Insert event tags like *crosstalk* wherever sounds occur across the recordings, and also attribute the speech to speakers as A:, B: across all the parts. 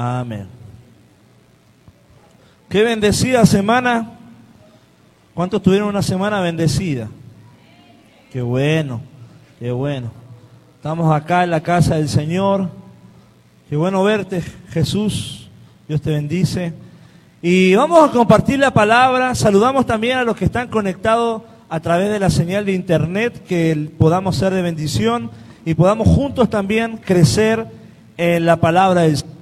A: Amén. Qué bendecida semana. ¿Cuántos tuvieron una semana bendecida? Qué bueno, qué bueno. Estamos acá en la casa del Señor. Qué bueno verte, Jesús. Dios te bendice. Y vamos a compartir la palabra. Saludamos también a los que están conectados a través de la señal de internet, que podamos ser de bendición y podamos juntos también crecer en la palabra del Señor.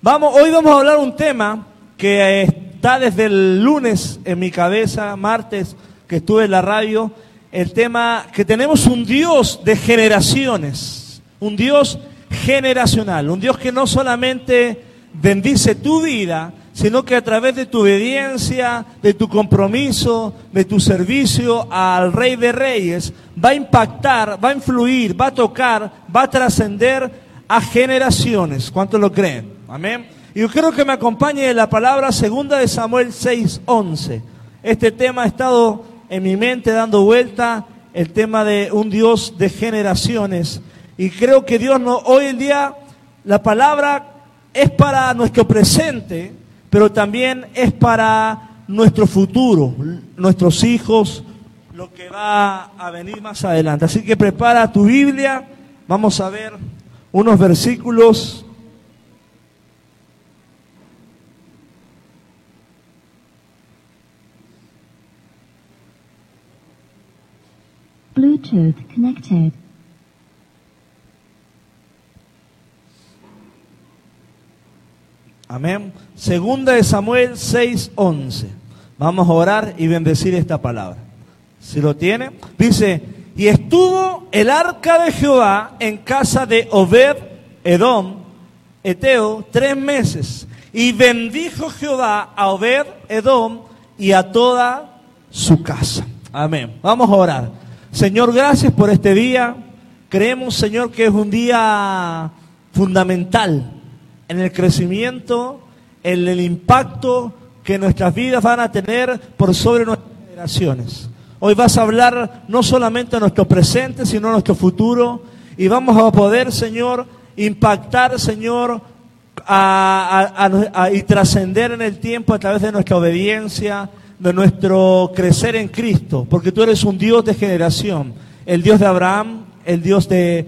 A: Vamos, hoy vamos a hablar un tema que está desde el lunes en mi cabeza, martes que estuve en la radio, el tema que tenemos un Dios de generaciones, un Dios generacional, un Dios que no solamente bendice tu vida, sino que a través de tu obediencia, de tu compromiso, de tu servicio al Rey de Reyes, va a impactar, va a influir, va a tocar, va a trascender a generaciones. ¿Cuántos lo creen? Amén. Y yo quiero que me acompañe la palabra segunda de Samuel 6:11. Este tema ha estado en mi mente dando vuelta, el tema de un Dios de generaciones. Y creo que Dios no, hoy en día la palabra es para nuestro presente, pero también es para nuestro futuro, nuestros hijos, lo que va a venir más adelante. Así que prepara tu Biblia, vamos a ver unos versículos.
B: Bluetooth connected.
A: Amén. Segunda de Samuel 6:11. Vamos a orar y bendecir esta palabra. Si lo tiene, dice, y estuvo el arca de Jehová en casa de Obed Edom, Eteo, tres meses. Y bendijo Jehová a Obed Edom y a toda su casa. Amén. Vamos a orar. Señor, gracias por este día. Creemos, Señor, que es un día fundamental en el crecimiento, en el impacto que nuestras vidas van a tener por sobre nuestras generaciones. Hoy vas a hablar no solamente a nuestro presente, sino a nuestro futuro. Y vamos a poder, Señor, impactar, Señor, y trascender en el tiempo a través de nuestra obediencia, de nuestro crecer en Cristo. Porque tú eres un Dios de generación. El Dios de Abraham, el Dios de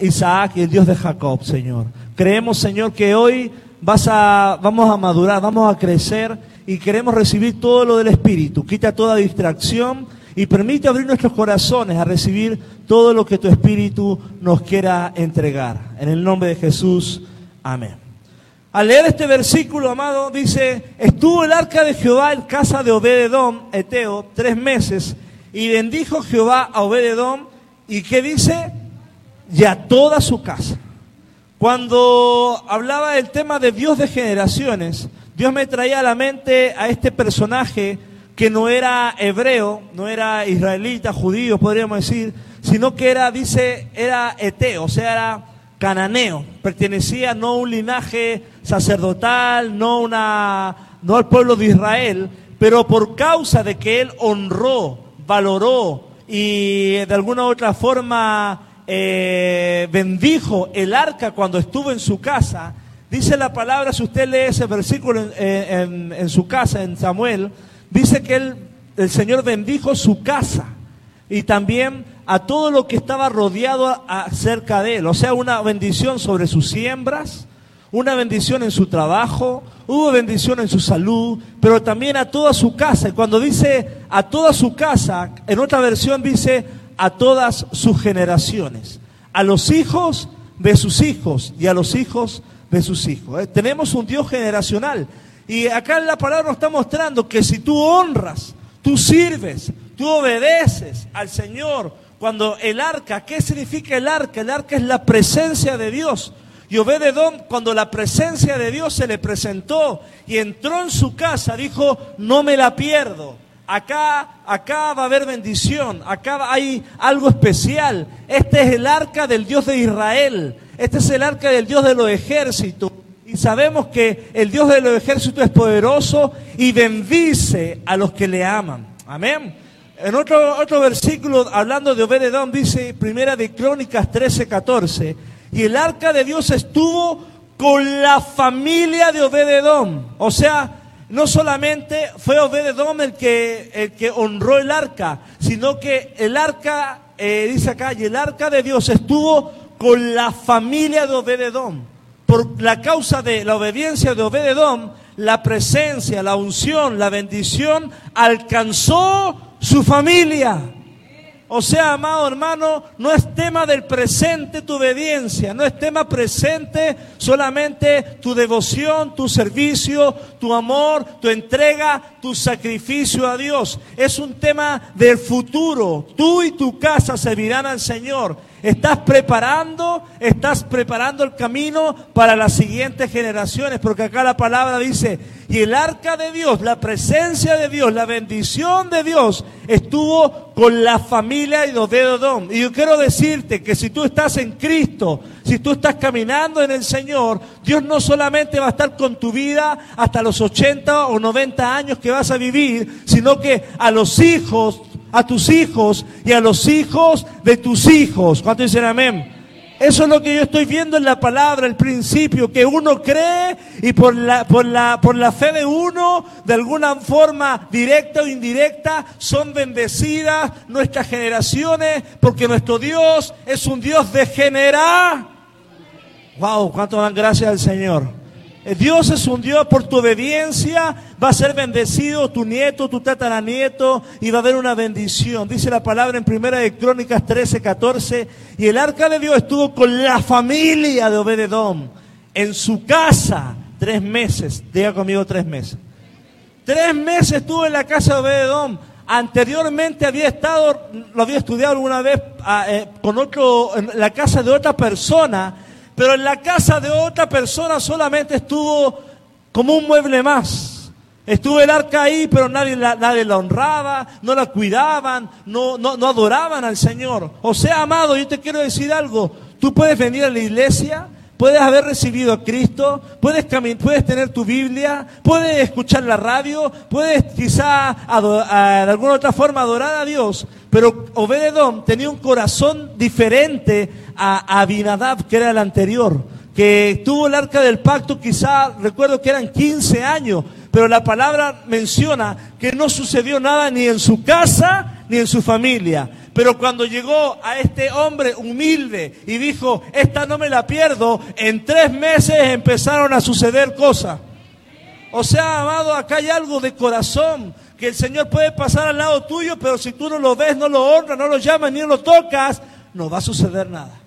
A: Isaac y el Dios de Jacob, Señor. Creemos, Señor, que hoy vas a, vamos a madurar, vamos a crecer y queremos recibir todo lo del Espíritu. Quita toda distracción y permite abrir nuestros corazones a recibir todo lo que tu Espíritu nos quiera entregar. En el nombre de Jesús, amén. Al leer este versículo, amado, dice, estuvo el arca de Jehová en casa de Obededón, Eteo, tres meses, y bendijo Jehová a Obededón, y ¿qué dice? Y a toda su casa. Cuando hablaba del tema de Dios de generaciones, Dios me traía a la mente a este personaje que no era hebreo, no era israelita, judío, podríamos decir, sino que era, dice, era eteo, o sea, era cananeo, pertenecía no a un linaje sacerdotal, no, una, no al pueblo de Israel, pero por causa de que él honró, valoró y de alguna u otra forma eh, bendijo el arca cuando estuvo en su casa, dice la palabra, si usted lee ese versículo en, su casa, en Samuel, dice que el Señor bendijo su casa y también a todo lo que estaba rodeado acerca de él. O sea, una bendición sobre sus siembras, una bendición en su trabajo, hubo bendición en su salud, pero también a toda su casa. Y cuando dice a toda su casa, en otra versión dice a todas sus generaciones, a los hijos de sus hijos y a los hijos de sus hijos. Eh, tenemos un Dios generacional. Y acá la palabra nos está mostrando que si tú honras, tú sirves, tú obedeces al Señor, cuando el arca, ¿qué significa el arca? El arca es la presencia de Dios. Y Obededón, cuando la presencia de Dios se le presentó y entró en su casa, dijo, no me la pierdo Acá, acá va a haber bendición, acá hay algo especial. Este es el arca del Dios de Israel, este es el arca del Dios de los ejércitos. Y sabemos que el Dios de los ejércitos es poderoso y bendice a los que le aman. Amén. En otro, otro versículo, hablando de Obededón, dice, primera de Crónicas 13, 14, y el arca de Dios estuvo con la familia de Obededón. O sea, no solamente fue Obededón el que, el que honró el arca, sino que el arca, eh, dice acá, y el arca de Dios estuvo con la familia de Obededón. Por la causa de la obediencia de Obededón, la presencia, la unción, la bendición alcanzó su familia. O sea, amado hermano, no es tema del presente tu obediencia, no es tema presente solamente tu devoción, tu servicio, tu amor, tu entrega, tu sacrificio a Dios. Es un tema del futuro. Tú y tu casa servirán al Señor. Estás preparando, estás preparando el camino para las siguientes generaciones, porque acá la palabra dice, y el arca de Dios, la presencia de Dios, la bendición de Dios estuvo con la familia de Obededón. Y yo quiero decirte que si tú estás en Cristo, si tú estás caminando en el Señor, Dios no solamente va a estar con tu vida hasta los 80 o 90 años que vas a vivir, sino que a los hijos a tus hijos y a los hijos de tus hijos. ¿Cuánto dicen amén? Eso es lo que yo estoy viendo en la palabra, el principio, que uno cree y por la, por la, por la fe de uno, de alguna forma directa o indirecta, son bendecidas nuestras generaciones, porque nuestro Dios es un Dios de genera. Wow, cuánto dan gracias al Señor. Eh, Dios es un Dios por tu obediencia, va a ser bendecido tu nieto, tu tataranieto y va a haber una bendición. Dice la palabra en Primera de Crónicas 13, 14, y el arca de Dios estuvo con la familia de Obededón en su casa tres meses. Diga conmigo tres meses. Tres meses estuvo en la casa de Obededón. Anteriormente había estado, lo había estudiado alguna vez ah, eh, con otro, en la casa de otra persona pero en la casa de otra persona solamente estuvo como un mueble más. Estuvo el arca ahí, pero nadie la, honraba, no la cuidaban, no, no, no adoraban al Señor. O sea, amado, yo te quiero decir algo. Tú puedes venir a la iglesia, puedes haber recibido a Cristo, puedes, puedes tener tu Biblia, puedes escuchar la radio, puedes quizá de alguna otra forma adorar a Dios, pero Obededón tenía un corazón diferente a Abinadab, que era el anterior, que tuvo el arca del pacto, quizá recuerdo que eran 15 años, pero la palabra menciona que no sucedió nada ni en su casa ni en su familia. Pero cuando llegó a este hombre humilde y dijo, esta no me la pierdo, en tres meses empezaron a suceder cosas. O sea, amado, acá hay algo de corazón que el Señor puede pasar al lado tuyo, pero si tú no lo ves, no lo honras, no lo llamas, ni lo tocas, no va a suceder nada.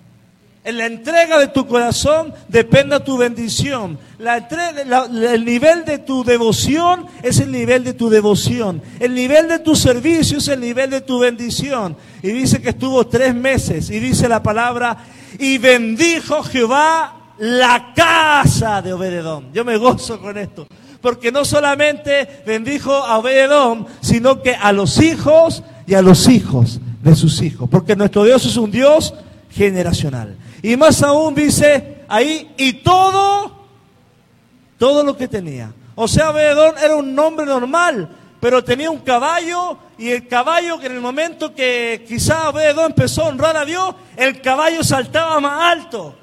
A: En la entrega de tu corazón depende tu bendición. el nivel de tu devoción es el nivel de tu devoción. El nivel de tu servicio es el nivel de tu bendición. Y dice que estuvo tres meses. Y dice la palabra, y bendijo Jehová la casa de Obededón. Yo me gozo con esto. Porque no solamente bendijo a Obededón, sino que a los hijos y a los hijos de sus hijos. Porque nuestro Dios es un Dios generacional. Y más aún dice ahí, y todo, todo lo que tenía. O sea, Obededón era un nombre normal, pero tenía un caballo y el caballo que en el momento que quizá Obededón empezó a honrar a Dios, el caballo saltaba más alto,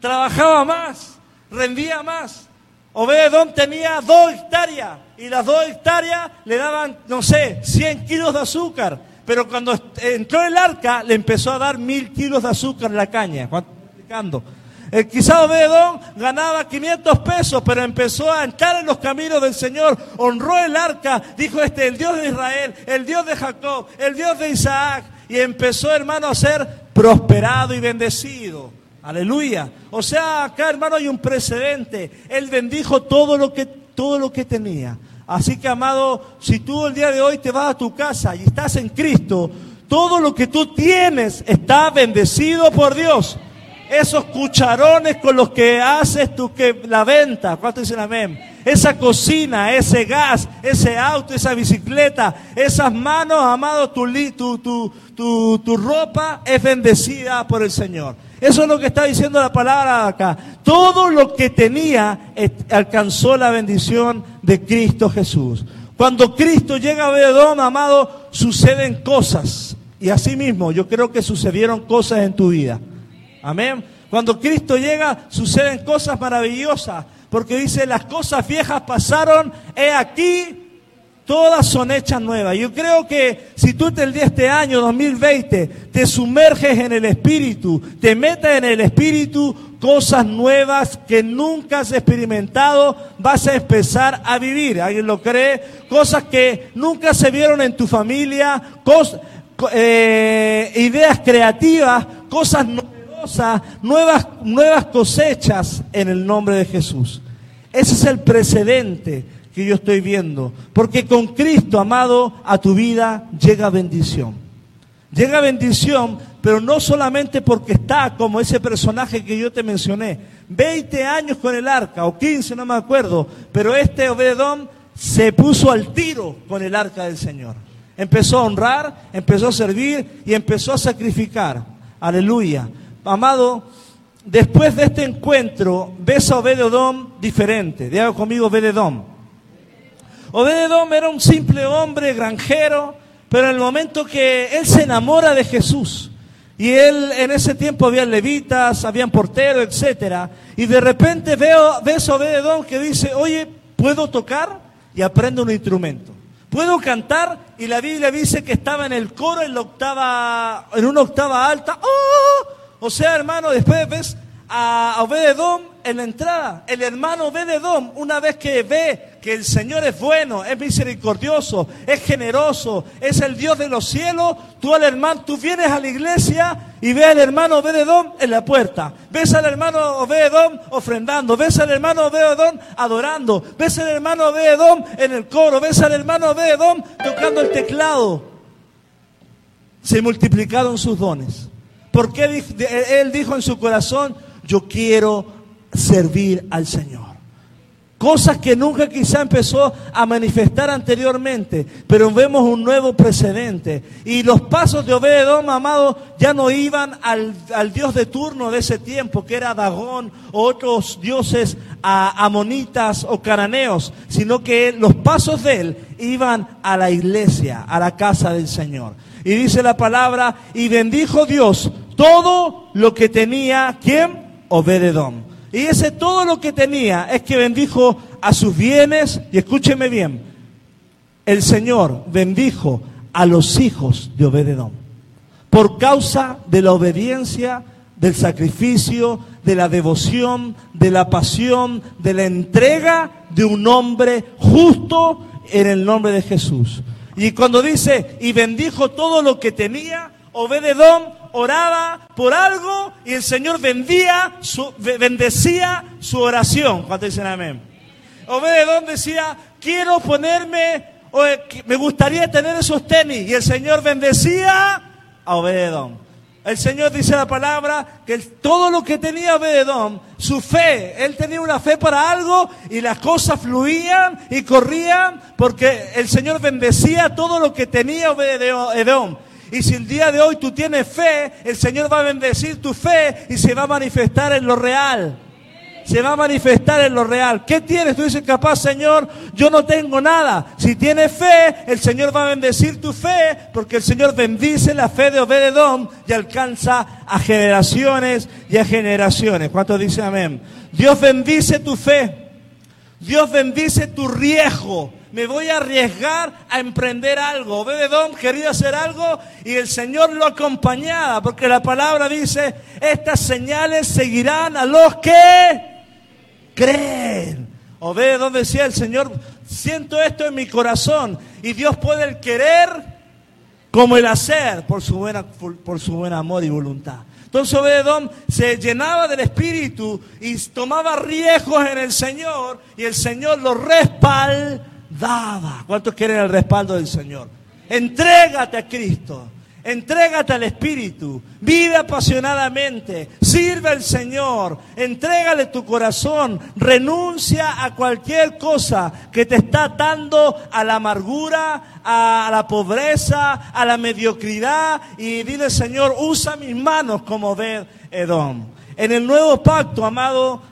A: trabajaba más, rendía más. Obededón tenía dos hectáreas y las dos hectáreas le daban, no sé, 100 kilos de azúcar. Pero cuando entró el arca, le empezó a dar mil kilos de azúcar en la caña. El quizá Obedón ganaba 500 pesos, pero empezó a entrar en los caminos del Señor, honró el arca, dijo este, el Dios de Israel, el Dios de Jacob, el Dios de Isaac, y empezó, hermano, a ser prosperado y bendecido. Aleluya. O sea, acá, hermano, hay un precedente. Él bendijo todo lo que, todo lo que tenía. Así que, amado, si tú el día de hoy te vas a tu casa y estás en Cristo, todo lo que tú tienes está bendecido por Dios esos cucharones con los que haces tu que la venta, ¿cuánto dicen amén? Esa cocina, ese gas, ese auto, esa bicicleta, esas manos, amado, tu, tu, tu, tu, tu ropa es bendecida por el Señor. Eso es lo que está diciendo la palabra acá. Todo lo que tenía alcanzó la bendición de Cristo Jesús. Cuando Cristo llega a Bedón, amado, suceden cosas. Y así mismo, yo creo que sucedieron cosas en tu vida. Amén. Cuando Cristo llega, suceden cosas maravillosas, porque dice, las cosas viejas pasaron, he aquí, todas son hechas nuevas. Yo creo que si tú el día este año 2020 te sumerges en el Espíritu, te metes en el Espíritu, cosas nuevas que nunca has experimentado, vas a empezar a vivir. ¿Alguien lo cree? Cosas que nunca se vieron en tu familia, eh, ideas creativas, cosas nuevas, nuevas cosechas en el nombre de Jesús. Ese es el precedente que yo estoy viendo. Porque con Cristo, amado, a tu vida llega bendición. Llega bendición, pero no solamente porque está como ese personaje que yo te mencioné. 20 años con el arca, o 15, no me acuerdo, pero este Obededón se puso al tiro con el arca del Señor. Empezó a honrar, empezó a servir y empezó a sacrificar. Aleluya. Amado, después de este encuentro, ves a Obededón diferente. Diga conmigo Obededón. Obededón era un simple hombre granjero, pero en el momento que él se enamora de Jesús, y él en ese tiempo había levitas, habían porteros, etcétera, y de repente veo, ves a Obededón que dice, oye, ¿puedo tocar? Y aprende un instrumento. ¿Puedo cantar? Y la Biblia dice que estaba en el coro en la octava, en una octava alta. ¡Oh! O sea, hermano, después ves a Obededón en la entrada. El hermano Obededón, una vez que ve que el Señor es bueno, es misericordioso, es generoso, es el Dios de los cielos, tú al hermano, tú vienes a la iglesia y ves al hermano Obededón en la puerta, ves al hermano Obededón ofrendando, ves al hermano Obededón adorando, ves al hermano Obededón en el coro, ves al hermano Obededón tocando el teclado. Se multiplicaron sus dones. Porque él dijo en su corazón, yo quiero servir al Señor. Cosas que nunca quizá empezó a manifestar anteriormente, pero vemos un nuevo precedente. Y los pasos de Obededón, amado, ya no iban al, dios de turno de ese tiempo, que era Dagón o otros dioses amonitas o cananeos, sino que los pasos de él iban a la iglesia, a la casa del Señor. Y dice la palabra, y bendijo Dios todo lo que tenía, ¿quién? Obededón. Y ese todo lo que tenía es que bendijo a sus bienes, y escúcheme bien, el Señor bendijo a los hijos de Obededón. Por causa de la obediencia, del sacrificio, de la devoción, de la pasión, de la entrega de un hombre justo en el nombre de Jesús. Y cuando dice, y bendijo todo lo que tenía, Obededón oraba por algo y el Señor vendía su, bendecía su oración. ¿Cuántos dicen amén? Obededón decía, quiero ponerme, me gustaría tener esos tenis. Y el Señor bendecía a Obededón. El Señor dice la palabra que todo lo que tenía Obededón, su fe, él tenía una fe para algo y las cosas fluían y corrían porque el Señor bendecía todo lo que tenía Obededón. Y si el día de hoy tú tienes fe, el Señor va a bendecir tu fe y se va a manifestar en lo real. Se va a manifestar en lo real. ¿Qué tienes? Tú dices, capaz, Señor, yo no tengo nada. Si tienes fe, el Señor va a bendecir tu fe, porque el Señor bendice la fe de Obededón y alcanza a generaciones y a generaciones. ¿Cuántos dicen amén? Dios bendice tu fe. Dios bendice tu riesgo me voy a arriesgar a emprender algo. Obededón quería hacer algo y el Señor lo acompañaba, porque la palabra dice, estas señales seguirán a los que creen. Obededón decía el Señor, siento esto en mi corazón y Dios puede el querer como el hacer por su, buena, por, su buen amor y voluntad. Entonces Obededón se llenaba del Espíritu y tomaba riesgos en el Señor y el Señor lo respaldaba daba. ¿Cuántos quieren el respaldo del Señor? Entrégate a Cristo. Entrégate al Espíritu, vive apasionadamente, sirve al Señor, entrégale tu corazón, renuncia a cualquier cosa que te está atando a la amargura, a la pobreza, a la mediocridad y dile Señor, usa mis manos como ver Edom. En el nuevo pacto, amado,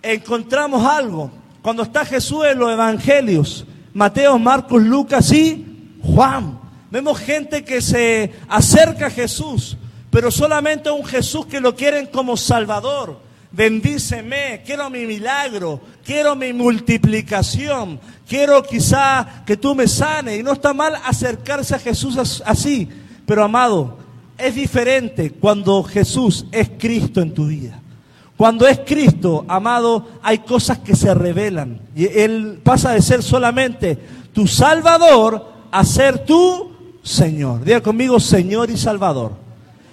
A: encontramos algo. Cuando está Jesús en los evangelios, Mateo, Marcos, Lucas y Juan. Vemos gente que se acerca a Jesús, pero solamente un Jesús que lo quieren como Salvador. Bendíceme, quiero mi milagro, quiero mi multiplicación, quiero quizá que tú me sanes. Y no está mal acercarse a Jesús así, pero amado, es diferente cuando Jesús es Cristo en tu vida. Cuando es Cristo, amado, hay cosas que se revelan. Y Él pasa de ser solamente tu Salvador a ser tu Señor. Diga conmigo, Señor y Salvador.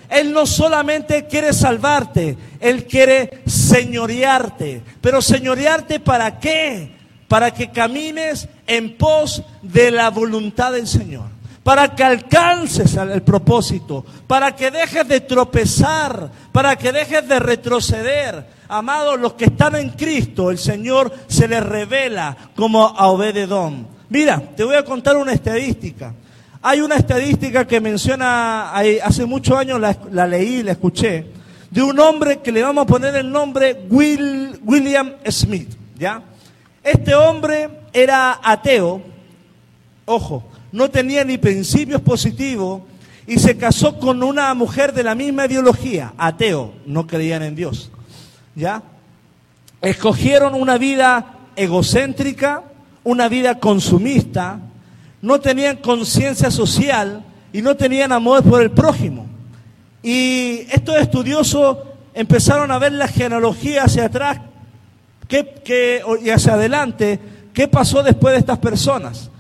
A: Él no solamente quiere salvarte, Él quiere señorearte. Pero señorearte para qué? Para que camines en pos de la voluntad del Señor para que alcances el propósito, para que dejes de tropezar, para que dejes de retroceder. Amados, los que están en Cristo, el Señor se les revela como a Obededón. Mira, te voy a contar una estadística. Hay una estadística que menciona, hace muchos años la, la leí, la escuché, de un hombre que le vamos a poner el nombre Will, William Smith. ¿ya? Este hombre era ateo, ojo, no tenía ni principios positivos y se casó con una mujer de la misma ideología, ateo, no creían en Dios. ¿Ya? Escogieron una vida egocéntrica, una vida consumista, no tenían conciencia social y no tenían amor por el prójimo. Y estos estudiosos empezaron a ver la genealogía hacia atrás qué, y hacia adelante, qué pasó después de estas personas.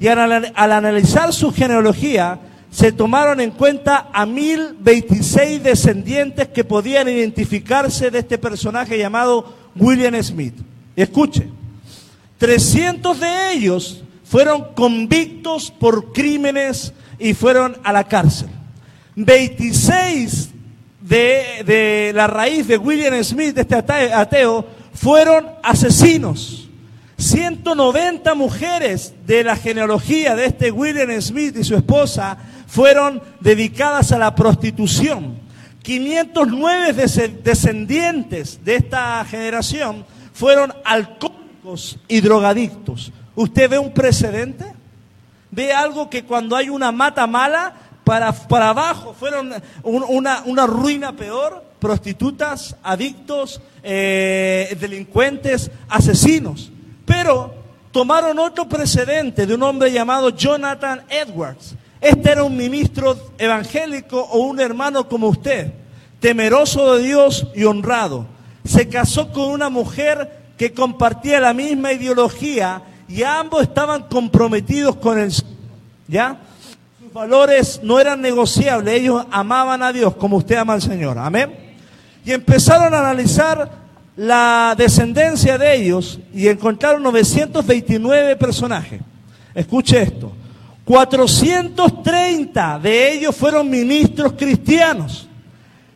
A: Y al, analizar su genealogía, se tomaron en cuenta a 1026 descendientes que podían identificarse de este personaje llamado William Smith. Escuche, 300 de ellos fueron convictos por crímenes y fueron a la cárcel. 26 de, de la raíz de William Smith, de este ateo, fueron asesinos. 190 mujeres de la genealogía de este William Smith y su esposa fueron dedicadas a la prostitución. 509 descendientes de esta generación fueron alcohólicos y drogadictos. ¿Usted ve un precedente? ¿Ve algo que cuando hay una mata mala, para, para abajo fueron una, una ruina peor? Prostitutas, adictos, eh, delincuentes, asesinos. Pero tomaron otro precedente de un hombre llamado Jonathan Edwards. Este era un ministro evangélico o un hermano como usted, temeroso de Dios y honrado. Se casó con una mujer que compartía la misma ideología y ambos estaban comprometidos con el ¿Ya? Sus valores no eran negociables, ellos amaban a Dios como usted ama al Señor. Amén. Y empezaron a analizar la descendencia de ellos y encontraron 929 personajes. Escuche esto. 430 de ellos fueron ministros cristianos.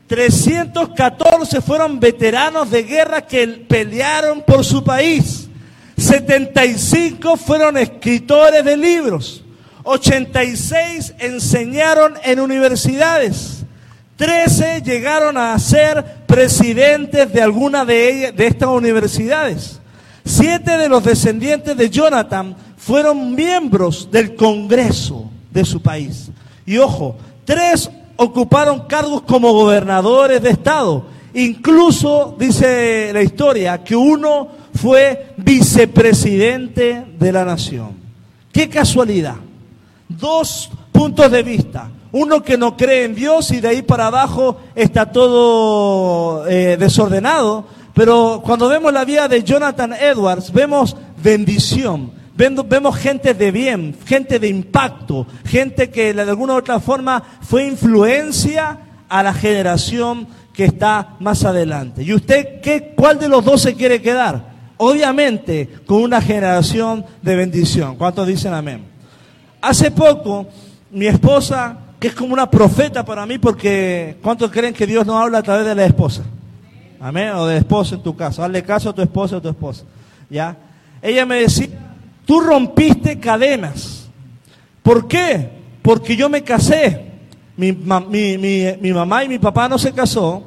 A: 314 fueron veteranos de guerra que pelearon por su país. 75 fueron escritores de libros. 86 enseñaron en universidades. Trece llegaron a ser presidentes de alguna de, de estas universidades. Siete de los descendientes de Jonathan fueron miembros del Congreso de su país. Y ojo, tres ocuparon cargos como gobernadores de Estado. Incluso dice la historia que uno fue vicepresidente de la nación. Qué casualidad. Dos puntos de vista. Uno que no cree en Dios y de ahí para abajo está todo eh, desordenado. Pero cuando vemos la vida de Jonathan Edwards, vemos bendición. Vemos gente de bien, gente de impacto, gente que de alguna u otra forma fue influencia a la generación que está más adelante. ¿Y usted qué, cuál de los dos se quiere quedar? Obviamente con una generación de bendición. ¿Cuántos dicen amén? Hace poco mi esposa que es como una profeta para mí porque ¿cuántos creen que Dios no habla a través de la esposa? Amén, o de esposa en tu caso. Hazle caso a tu esposa o a tu esposa. ¿Ya? Ella me decía, tú rompiste cadenas. ¿Por qué? Porque yo me casé. Mi, mi, mi, mamá y mi papá no se casó.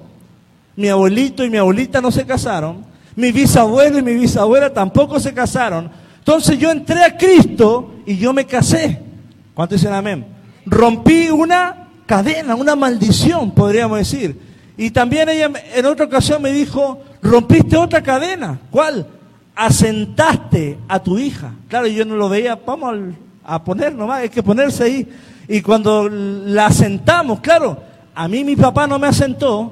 A: Mi abuelito y mi abuelita no se casaron. Mi bisabuelo y mi bisabuela tampoco se casaron. Entonces yo entré a Cristo y yo me casé. ¿Cuántos dicen amén? Rompí una cadena, una maldición, podríamos decir. Y también ella en otra ocasión me dijo, rompiste otra cadena. ¿Cuál? Asentaste a tu hija. Claro, yo no lo veía, vamos a poner nomás, hay que ponerse ahí. Y cuando la asentamos, claro, a mí mi papá no me asentó,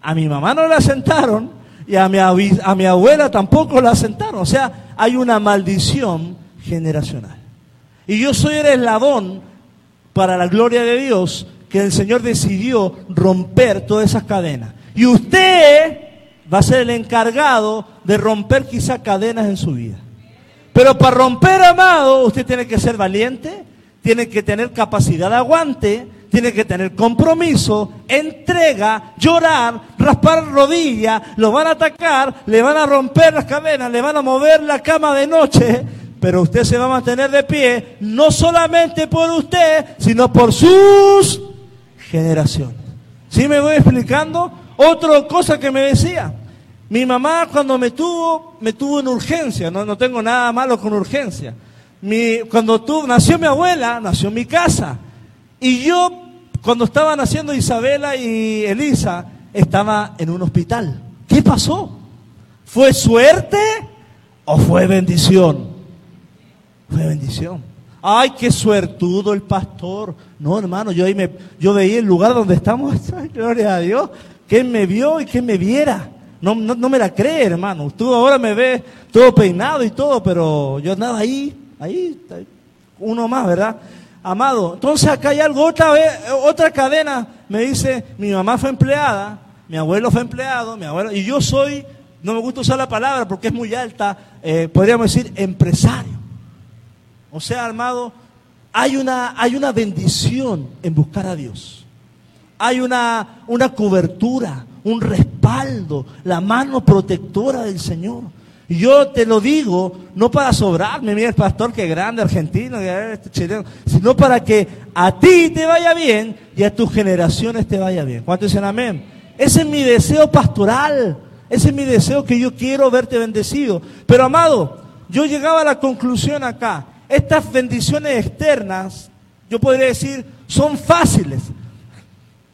A: a mi mamá no la asentaron y a mi, a mi abuela tampoco la asentaron. O sea, hay una maldición generacional. Y yo soy el eslabón para la gloria de Dios que el Señor decidió romper todas esas cadenas. Y usted va a ser el encargado de romper quizás cadenas en su vida. Pero para romper, amado, usted tiene que ser valiente, tiene que tener capacidad de aguante, tiene que tener compromiso, entrega, llorar, raspar rodillas, lo van a atacar, le van a romper las cadenas, le van a mover la cama de noche, pero usted se va a mantener de pie, no solamente por usted, sino por sus generaciones. ¿Sí me voy explicando? Otra cosa que me decía, mi mamá cuando me tuvo, me tuvo en urgencia, no, no tengo nada malo con urgencia cuando tú, nació mi abuela, nació mi casa. Y yo, cuando estaban naciendo Isabela y Elisa, estaba en un hospital. ¿Qué pasó? ¿Fue suerte o fue bendición? Fue bendición. Ay, qué suertudo el pastor. No, hermano, yo ahí me, yo veía el lugar donde estamos. *laughs* gloria a Dios. Que me vio y que me viera. No, no, no me la cree, hermano. Tú ahora me ves todo peinado y todo, pero yo andaba ahí Ahí uno más, ¿verdad? Amado, entonces acá hay algo, otra vez, otra cadena, me dice, mi mamá fue empleada, mi abuelo fue empleado, mi abuelo, y yo soy, no me gusta usar la palabra porque es muy alta, eh, podríamos decir empresario. O sea, amado, hay una, hay una bendición en buscar a Dios. Hay una, una cobertura, un respaldo, la mano protectora del Señor. Yo te lo digo no para sobrarme, mira el pastor que grande, argentino, este chileno, sino para que a ti te vaya bien y a tus generaciones te vaya bien. ¿Cuántos dicen amén? Ese es mi deseo pastoral, ese es mi deseo que yo quiero verte bendecido. Pero amado, yo llegaba a la conclusión acá, estas bendiciones externas, yo podría decir, son fáciles,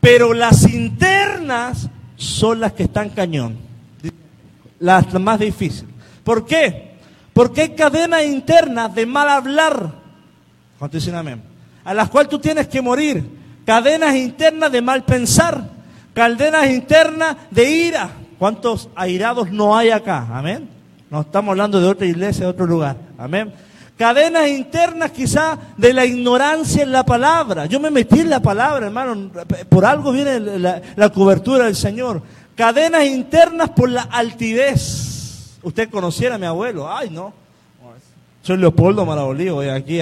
A: pero las internas son las que están cañón, las más difíciles. ¿Por qué? Porque hay cadenas internas de mal hablar. ¿Cuánto dicen amén? A las cuales tú tienes que morir. Cadenas internas de mal pensar. Cadenas internas de ira. ¿Cuántos airados no hay acá? Amén. No estamos hablando de otra iglesia, de otro lugar. Amén. Cadenas internas quizá de la ignorancia en la palabra. Yo me metí en la palabra, hermano. Por algo viene la, la cobertura del Señor. Cadenas internas por la altivez usted conociera a mi abuelo. Ay, no. Soy Leopoldo Marabolío, y aquí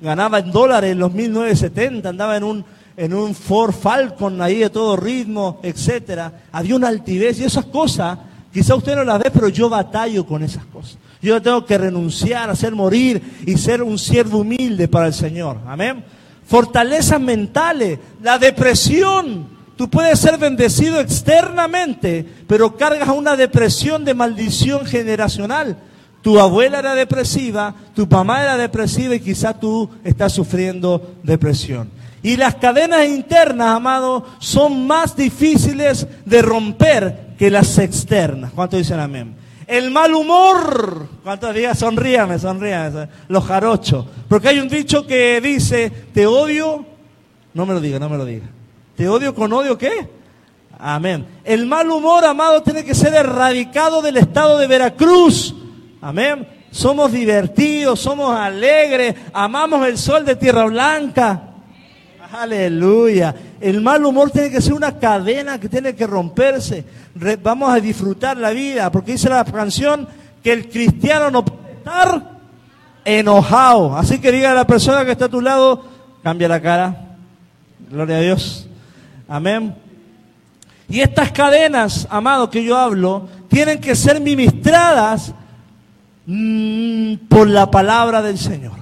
A: ganaba en dólares en los 1970, andaba en un, en un Ford Falcon ahí de todo ritmo, etcétera. Había una altivez y esas cosas, quizá usted no las ve, pero yo batallo con esas cosas. Yo tengo que renunciar, hacer morir y ser un siervo humilde para el Señor. Amén. Fortalezas mentales, la depresión, Tú puedes ser bendecido externamente, pero cargas una depresión de maldición generacional. Tu abuela era depresiva, tu mamá era depresiva y quizá tú estás sufriendo depresión. Y las cadenas internas, amado, son más difíciles de romper que las externas. ¿Cuántos dicen amén? El mal humor, ¿cuántos días? Sonríame, sonríame, los jarochos. Porque hay un dicho que dice, te odio, no me lo diga, no me lo diga. ¿Te odio con odio qué? Amén. El mal humor, amado, tiene que ser erradicado del estado de Veracruz. Amén. Somos divertidos, somos alegres, amamos el sol de Tierra Blanca. Aleluya. El mal humor tiene que ser una cadena que tiene que romperse. vamos a disfrutar la vida, porque dice la canción que el cristiano no puede estar enojado. Así que diga a la persona que está a tu lado, cambia la cara. Gloria a Dios. Amén. Y estas cadenas, amado, que yo hablo, tienen que ser ministradas mm, por la palabra del Señor,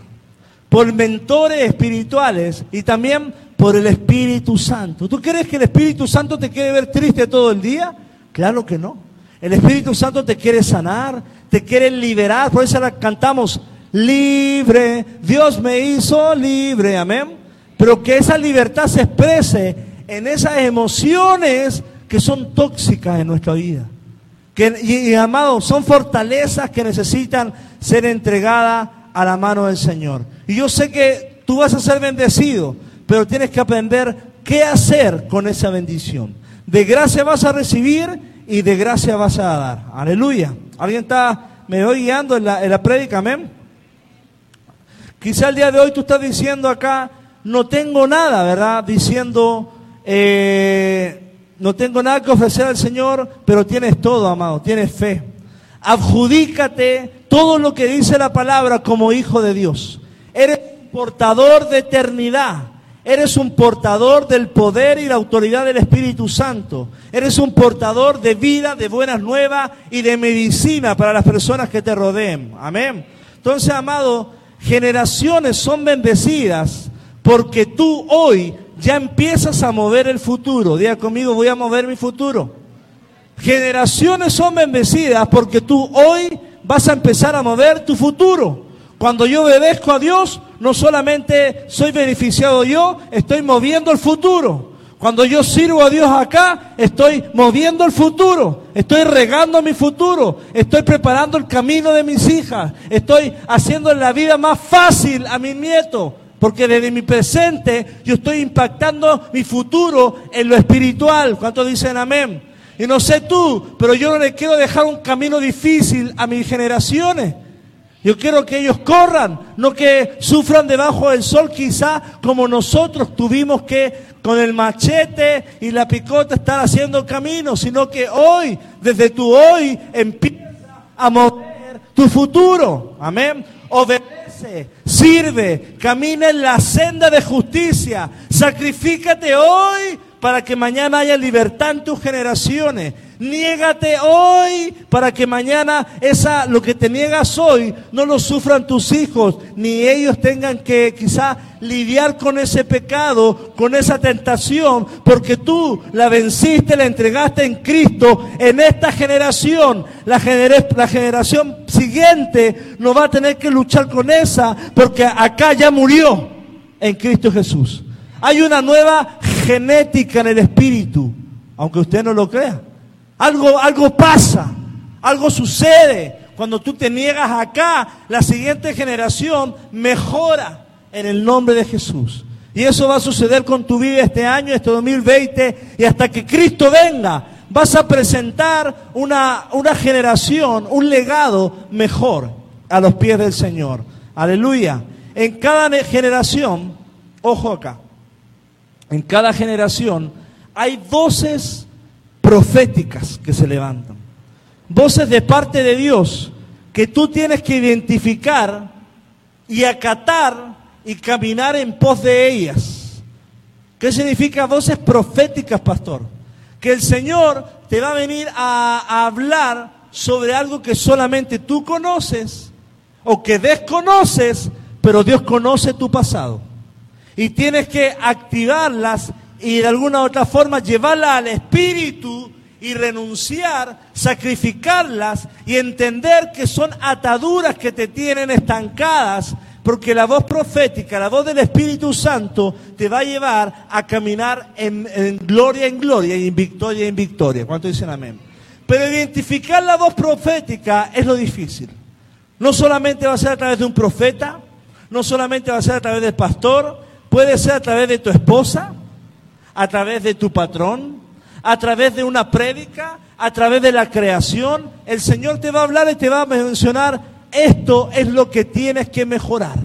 A: por mentores espirituales y también por el Espíritu Santo. ¿Tú crees que el Espíritu Santo te quiere ver triste todo el día? Claro que no. El Espíritu Santo te quiere sanar, te quiere liberar. Por eso la cantamos, libre. Dios me hizo libre. Amén. pero que esa libertad se exprese en esas emociones que son tóxicas en nuestra vida. Que, y, y amados, son fortalezas que necesitan ser entregadas a la mano del Señor. Y yo sé que tú vas a ser bendecido, pero tienes que aprender qué hacer con esa bendición. De gracia vas a recibir y de gracia vas a dar. Aleluya. ¿Alguien está, me voy guiando en la, en la prédica, amén? Quizá el día de hoy tú estás diciendo acá, no tengo nada, ¿verdad? Diciendo, eh, no tengo nada que ofrecer al Señor, pero tienes todo, amado, tienes fe. Adjudícate todo lo que dice la palabra como hijo de Dios. Eres un portador de eternidad. Eres un portador del poder y la autoridad del Espíritu Santo. Eres un portador de vida, de buenas nuevas y de medicina para las personas que te rodeen. Amén. Entonces, amado, generaciones son bendecidas porque tú hoy ya empiezas a mover el futuro. Diga conmigo, voy a mover mi futuro. Generaciones son bendecidas porque tú hoy vas a empezar a mover tu futuro. Cuando yo obedezco a Dios, no solamente soy beneficiado yo, estoy moviendo el futuro. Cuando yo sirvo a Dios acá, estoy moviendo el futuro, estoy regando mi futuro, estoy preparando el camino de mis hijas, estoy haciendo la vida más fácil a mis nietos, porque desde mi presente yo estoy impactando mi futuro en lo espiritual. ¿Cuántos dicen amén? Y no sé tú, pero yo no le quiero dejar un camino difícil a mis generaciones. Yo quiero que ellos corran, no que sufran debajo del sol quizá como nosotros tuvimos que con el machete y la picota estar haciendo camino, sino que hoy, desde tu hoy, empieza a mover tu futuro. Amén. Obedece, sirve, camina en la senda de justicia, sacrifícate hoy para que mañana haya libertad en tus generaciones. Niégate hoy para que mañana esa lo que te niegas hoy no lo sufran tus hijos, ni ellos tengan que quizá lidiar con ese pecado, con esa tentación, porque tú la venciste, la entregaste en Cristo en esta generación. La, la generación siguiente no va a tener que luchar con esa, porque acá ya murió en Cristo Jesús. Hay una nueva genética en el espíritu, aunque usted no lo crea. Algo, algo pasa, algo sucede. Cuando tú te niegas acá, la siguiente generación mejora en el nombre de Jesús. Y eso va a suceder con tu vida este año, este 2020, y hasta que Cristo venga, vas a presentar una, una generación, un legado mejor a los pies del Señor. Aleluya. En cada generación, ojo acá, en cada generación hay voces proféticas que se levantan. Voces de parte de Dios que tú tienes que identificar y acatar y caminar en pos de ellas. ¿Qué significa voces proféticas, pastor? Que el Señor te va a venir a, a hablar sobre algo que solamente tú conoces o que desconoces, pero Dios conoce tu pasado y tienes que activarlas y de alguna u otra forma llevarlas al espíritu y renunciar, sacrificarlas y entender que son ataduras que te tienen estancadas, porque la voz profética, la voz del Espíritu Santo te va a llevar a caminar en, en gloria en gloria y en victoria en victoria. ¿Cuánto dicen amén? Pero identificar la voz profética es lo difícil. No solamente va a ser a través de un profeta, no solamente va a ser a través del pastor, Puede ser a través de tu esposa, a través de tu patrón, a través de una prédica, a través de la creación. El Señor te va a hablar y te va a mencionar, esto es lo que tienes que mejorar.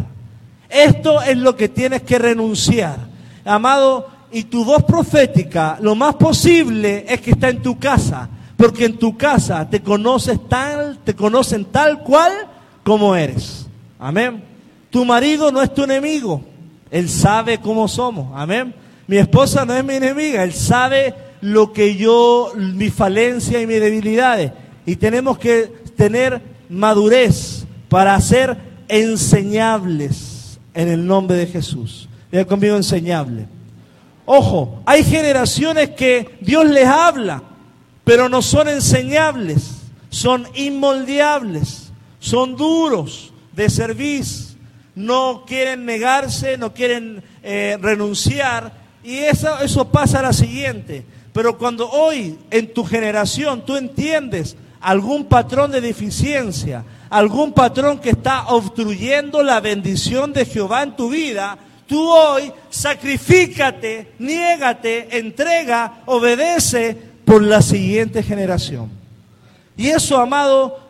A: Esto es lo que tienes que renunciar. Amado, y tu voz profética, lo más posible es que está en tu casa, porque en tu casa te conoces tal, te conocen tal cual como eres. Amén. Tu marido no es tu enemigo. Él sabe cómo somos. Amén. Mi esposa no es mi enemiga. Él sabe lo que yo, mi falencia y mis debilidades. Y tenemos que tener madurez para ser enseñables en el nombre de Jesús. Diga conmigo enseñable. Ojo, hay generaciones que Dios les habla, pero no son enseñables, son inmoldeables, son duros de servicio no quieren negarse, no quieren eh, renunciar. Y eso, eso pasa a la siguiente. Pero cuando hoy en tu generación tú entiendes algún patrón de deficiencia, algún patrón que está obstruyendo la bendición de Jehová en tu vida, tú hoy sacrifícate, niégate, entrega, obedece por la siguiente generación. Y eso, amado,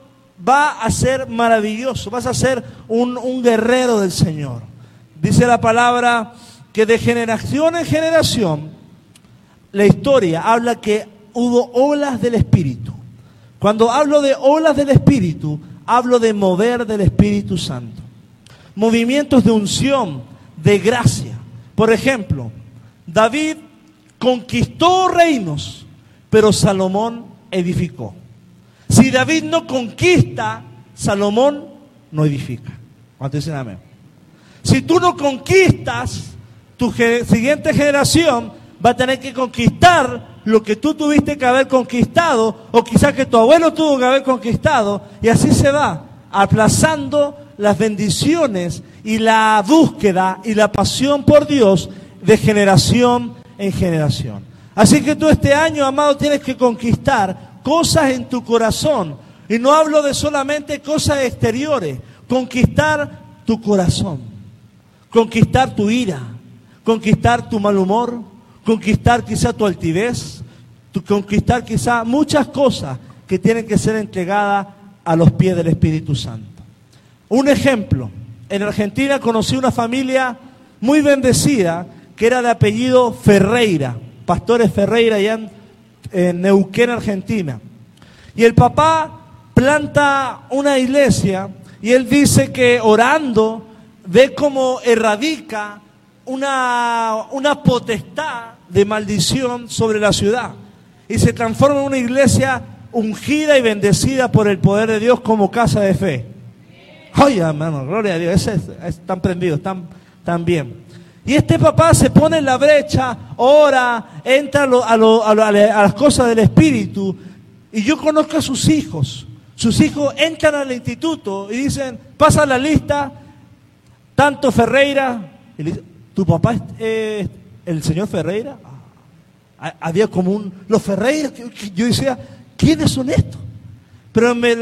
A: va a ser maravilloso, vas a ser un, guerrero del Señor. Dice la palabra que de generación en generación, la historia habla que hubo olas del Espíritu. Cuando hablo de olas del Espíritu, hablo de mover del Espíritu Santo. Movimientos de unción, de gracia. Por ejemplo, David conquistó reinos, pero Salomón edificó. Si David no conquista, Salomón no edifica. ¿Cuánto dicen amén? Si tú no conquistas, tu siguiente generación va a tener que conquistar lo que tú tuviste que haber conquistado, o quizás que tu abuelo tuvo que haber conquistado, y así se va, aplazando las bendiciones y la búsqueda y la pasión por Dios de generación en generación. Así que tú este año, amado, tienes que conquistar cosas en tu corazón. Y no hablo de solamente cosas exteriores, conquistar tu corazón, conquistar tu ira, conquistar tu mal humor, conquistar quizá tu altivez, conquistar quizá muchas cosas que tienen que ser entregadas a los pies del Espíritu Santo. Un ejemplo, en Argentina conocí una familia muy bendecida que era de apellido Ferreira, pastores Ferreira allá en, Neuquén, Argentina. Y el papá planta una iglesia y él dice que orando ve cómo erradica una, una potestad de maldición sobre la ciudad y se transforma en una iglesia ungida y bendecida por el poder de Dios como casa de fe. Oye, hermano, gloria a Dios, están prendidos, están, están bien. Y este papá se pone en la brecha, ora, entra a, las cosas del Espíritu. Y yo conozco a sus hijos. Sus hijos entran al instituto y dicen, pasa la lista, tanto Ferreira, y le ¿tu papá es el señor Ferreira? Ah, había como un, los Ferreira, yo decía, ¿quiénes son estos? Pero me,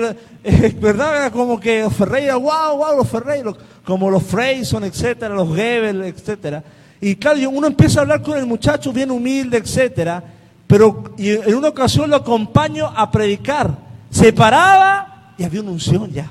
A: es *laughs* verdad, como que Ferreira, wow, wow, los Ferreira, como los Freyson, etcétera, los Gebel, etcétera. Y claro, uno empieza a hablar con el muchacho bien humilde, etcétera, pero en una ocasión lo acompaño a predicar. Se paraba y había una unción ya.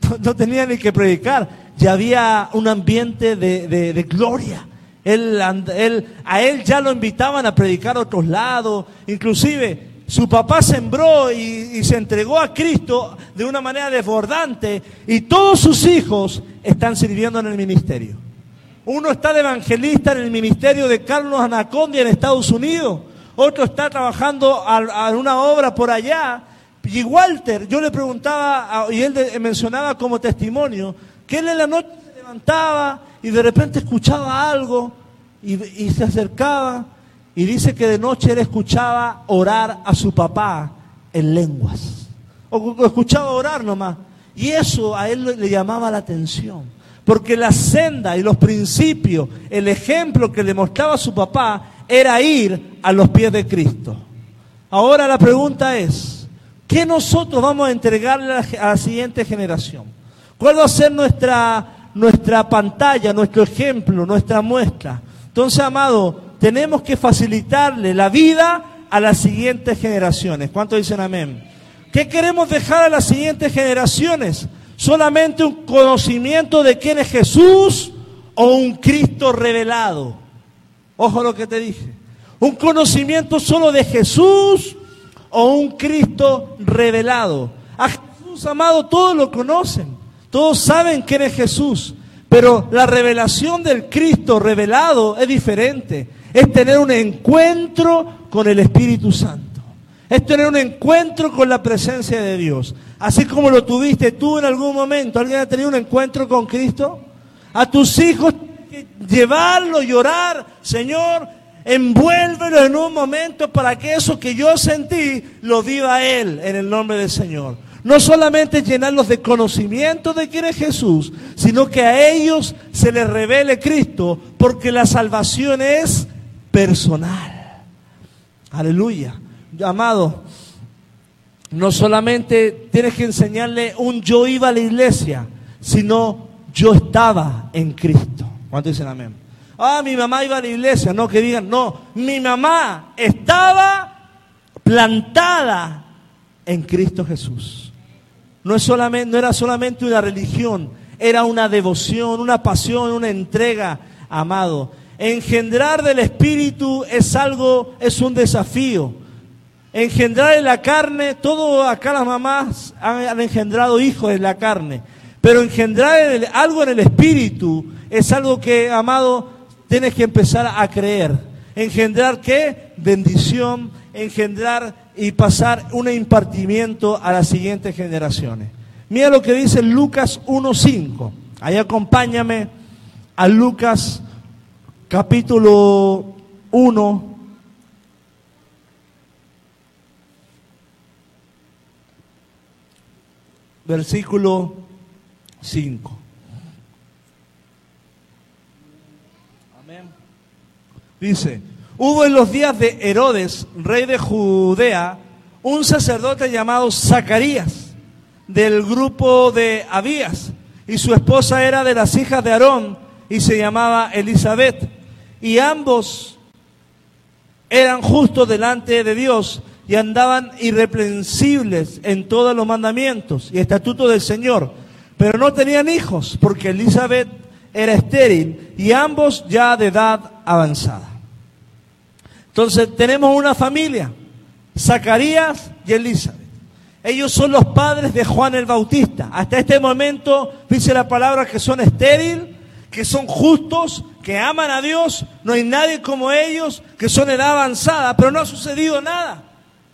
A: *laughs* No tenía ni que predicar, ya había un ambiente de, gloria. Él, él, a él ya lo invitaban a predicar a otros lados, inclusive su papá sembró y, se entregó a Cristo de una manera desbordante y todos sus hijos están sirviendo en el ministerio. Uno está de evangelista en el ministerio de Carlos Anacondia en Estados Unidos, otro está trabajando en una obra por allá. Y Walter, yo le preguntaba, y él mencionaba como testimonio, que él en la noche se levantaba y de repente escuchaba algo y se acercaba y dice que de noche él escuchaba orar a su papá en lenguas. O escuchaba orar nomás. Y eso a él le llamaba la atención. Porque la senda y los principios, el ejemplo que le mostraba su papá era ir a los pies de Cristo. Ahora la pregunta es, ¿qué nosotros vamos a entregarle a la siguiente generación? ¿Cuál va a ser nuestra, nuestra pantalla, nuestro ejemplo, nuestra muestra? Entonces, amado, tenemos que facilitarle la vida a las siguientes generaciones. ¿Cuántos dicen amén? ¿Qué queremos dejar a las siguientes generaciones? ¿Solamente un conocimiento de quién es Jesús o un Cristo revelado? Ojo lo que te dije. ¿Un conocimiento solo de Jesús o un Cristo revelado? A Jesús, amado, todos lo conocen. Todos saben quién es Jesús. Pero la revelación del Cristo revelado es diferente es tener un encuentro con el Espíritu Santo. Es tener un encuentro con la presencia de Dios. Así como lo tuviste tú en algún momento. ¿Alguien ha tenido un encuentro con Cristo? A tus hijos llevarlo, llorar, Señor, envuélvelo en un momento para que eso que yo sentí lo viva Él en el nombre del Señor. No solamente llenarlos de conocimiento de quién es Jesús, sino que a ellos se les revele Cristo, porque la salvación es personal. Aleluya. Amado, no solamente tienes que enseñarle un yo iba a la iglesia, sino yo estaba en Cristo. ¿Cuántos dicen amén? Ah, mi mamá iba a la iglesia. No, que digan, no, mi mamá estaba plantada en Cristo Jesús. No, es solamente, no era solamente una religión, era una devoción, una pasión, una entrega, amado. Engendrar del Espíritu es algo, es un desafío. Engendrar en la carne, todo acá las mamás han, engendrado hijos en la carne, pero engendrar algo en el Espíritu es algo que, amado, tienes que empezar a creer. Engendrar qué? Bendición, engendrar y pasar un impartimiento a las siguientes generaciones. Mira lo que dice Lucas 1.5. Ahí acompáñame a Lucas capítulo 1. Versículo 5. Amén. Dice, Hubo en los días de Herodes, rey de Judea, un sacerdote llamado Zacarías, del grupo de Abías, y su esposa era de las hijas de Aarón, y se llamaba Elizabeth. Y ambos eran justos delante de Dios y andaban irreprensibles en todos los mandamientos y estatutos del Señor, pero no tenían hijos, porque Elizabeth era estéril y ambos ya de edad avanzada. Entonces tenemos una familia, Zacarías y Elizabeth. Ellos son los padres de Juan el Bautista. Hasta este momento dice la palabra que son estéril, que son justos, que aman a Dios. No hay nadie como ellos, que son edad avanzada, pero no ha sucedido nada.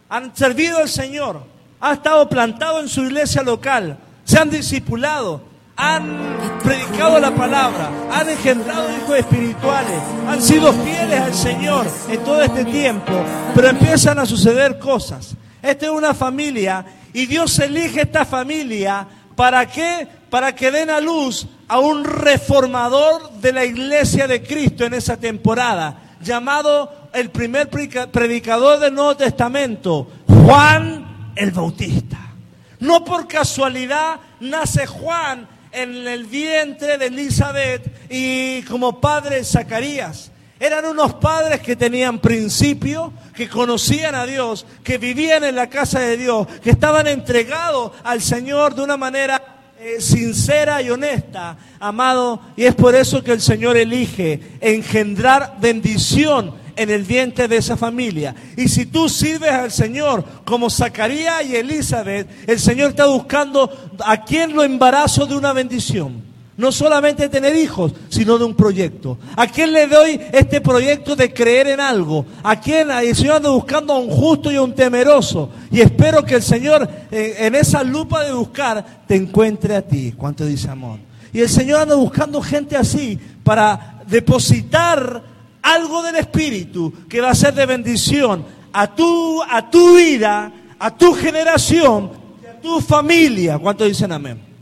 A: Han servido al Señor, han estado plantados en su iglesia local, se han discipulado, han predicado la palabra, han engendrado hijos espirituales, han sido fieles al Señor en todo este tiempo, pero empiezan a suceder cosas. Esta es una familia y Dios elige esta familia para qué? Para que den a luz a un reformador de la iglesia de Cristo en esa temporada, llamado el primer predicador del Nuevo Testamento, Juan el Bautista. No por casualidad nace Juan en el vientre de Elizabeth y como padre Zacarías. Eran unos padres que tenían principio, que conocían a Dios, que vivían en la casa de Dios, que estaban entregados al Señor de una manera eh, sincera y honesta, amado. Y es por eso que el Señor elige engendrar bendición en el vientre de esa familia. Y si tú sirves al Señor como Zacarías y Elizabeth, el Señor está buscando a quien lo embarazo de una bendición. No solamente tener hijos, sino de un proyecto. ¿A quién le doy este proyecto de creer en algo? ¿A quién? El Señor anda buscando a un justo y a un temeroso. Y espero que el Señor en esa lupa de buscar te encuentre a ti. ¿Cuánto dice amor? Y el Señor anda buscando gente así para depositar algo del Espíritu que va a ser de bendición a tu, a tu vida, a tu generación, a tu familia. ¿Cuánto dicen amén?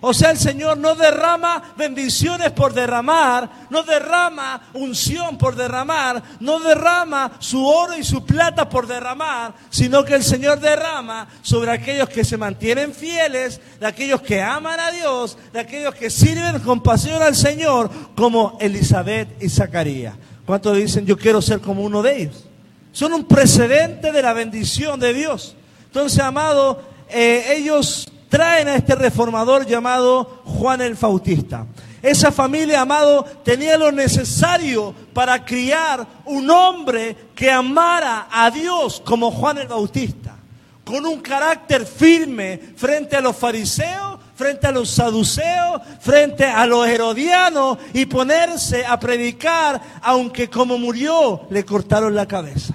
A: O sea, el Señor no derrama bendiciones por derramar, no derrama unción por derramar, no derrama su oro y su plata por derramar, sino que el Señor derrama sobre aquellos que se mantienen fieles, de aquellos que aman a Dios, de aquellos que sirven con pasión al Señor, como Elizabeth y Zacarías. ¿Cuántos dicen yo quiero ser como uno de ellos? Son un precedente de la bendición de Dios. Entonces, amado, eh, ellos traen a este reformador llamado Juan el Bautista. Esa familia, amado, tenía lo necesario para criar un hombre que amara a Dios como Juan el Bautista, con un carácter firme frente a los fariseos frente a los saduceos, frente a los herodianos y ponerse a predicar, aunque como murió le cortaron la cabeza.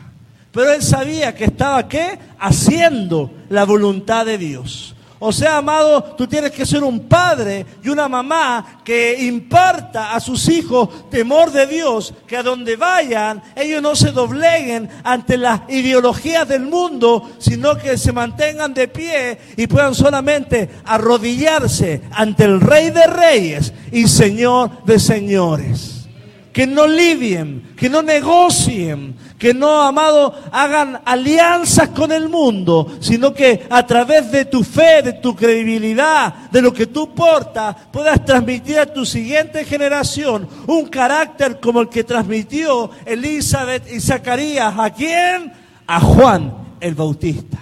A: Pero él sabía que estaba qué? Haciendo la voluntad de Dios. O sea, amado, tú tienes que ser un padre y una mamá que imparta a sus hijos temor de Dios, que a donde vayan ellos no se dobleguen ante las ideologías del mundo, sino que se mantengan de pie y puedan solamente arrodillarse ante el Rey de Reyes y Señor de Señores. Que no lidien, que no negocien, que no, amado, hagan alianzas con el mundo, sino que a través de tu fe, de tu credibilidad, de lo que tú portas, puedas transmitir a tu siguiente generación un carácter como el que transmitió Elizabeth y Zacarías. ¿A quién? A Juan el Bautista.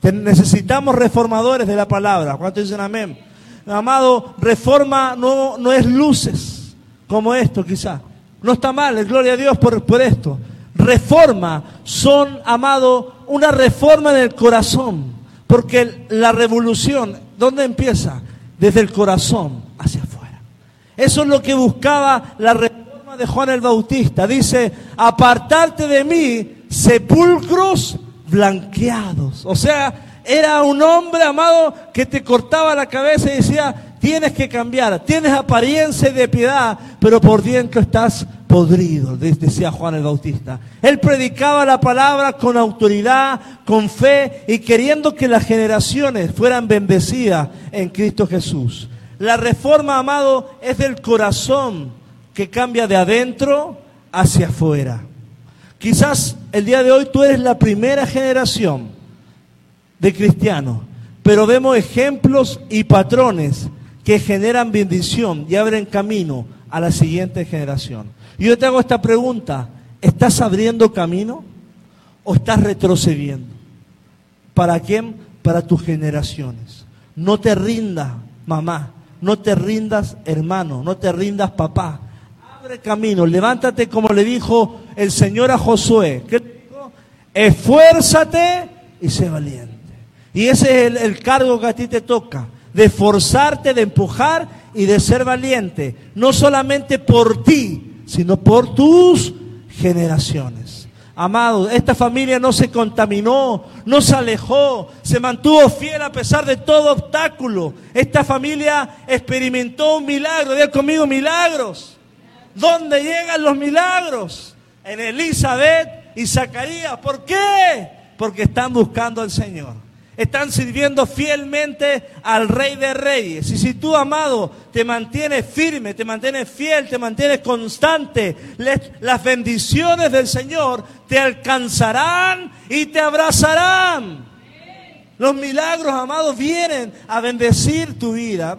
A: Necesitamos reformadores de la palabra. ¿Cuántos dicen amén? Amado, reforma no, no es luces como esto quizá. No está mal, gloria a Dios por, por esto. Reforma son, amado, una reforma en el corazón. Porque la revolución, ¿dónde empieza? Desde el corazón hacia afuera. Eso es lo que buscaba la reforma de Juan el Bautista. Dice, apartarte de mí, sepulcros blanqueados. O sea, era un hombre, amado, que te cortaba la cabeza y decía, Tienes que cambiar, tienes apariencia de piedad, pero por dentro estás podrido, decía Juan el Bautista. Él predicaba la palabra con autoridad, con fe y queriendo que las generaciones fueran bendecidas en Cristo Jesús. La reforma, amado, es del corazón que cambia de adentro hacia afuera. Quizás el día de hoy tú eres la primera generación de cristianos, pero vemos ejemplos y patrones que generan bendición y abren camino a la siguiente generación. Yo te hago esta pregunta, ¿estás abriendo camino o estás retrocediendo? ¿Para quién? Para tus generaciones. No te rindas, mamá, no te rindas, hermano, no te rindas, papá. Abre camino, levántate como le dijo el Señor a Josué. ¿Qué dijo? Esfuérzate y sé valiente. Y ese es el, cargo que a ti te toca de forzarte, de empujar y de ser valiente, no solamente por ti, sino por tus generaciones. Amado, esta familia no se contaminó, no se alejó, se mantuvo fiel a pesar de todo obstáculo. Esta familia experimentó un milagro, de conmigo milagros. ¿Dónde llegan los milagros? En Elizabeth y Zacarías. ¿Por qué? Porque están buscando al Señor están sirviendo fielmente al Rey de Reyes. Y si tú, amado, te mantienes firme, te mantienes fiel, te mantienes constante, las bendiciones del Señor te alcanzarán y te abrazarán. Los milagros, amados, vienen a bendecir tu vida.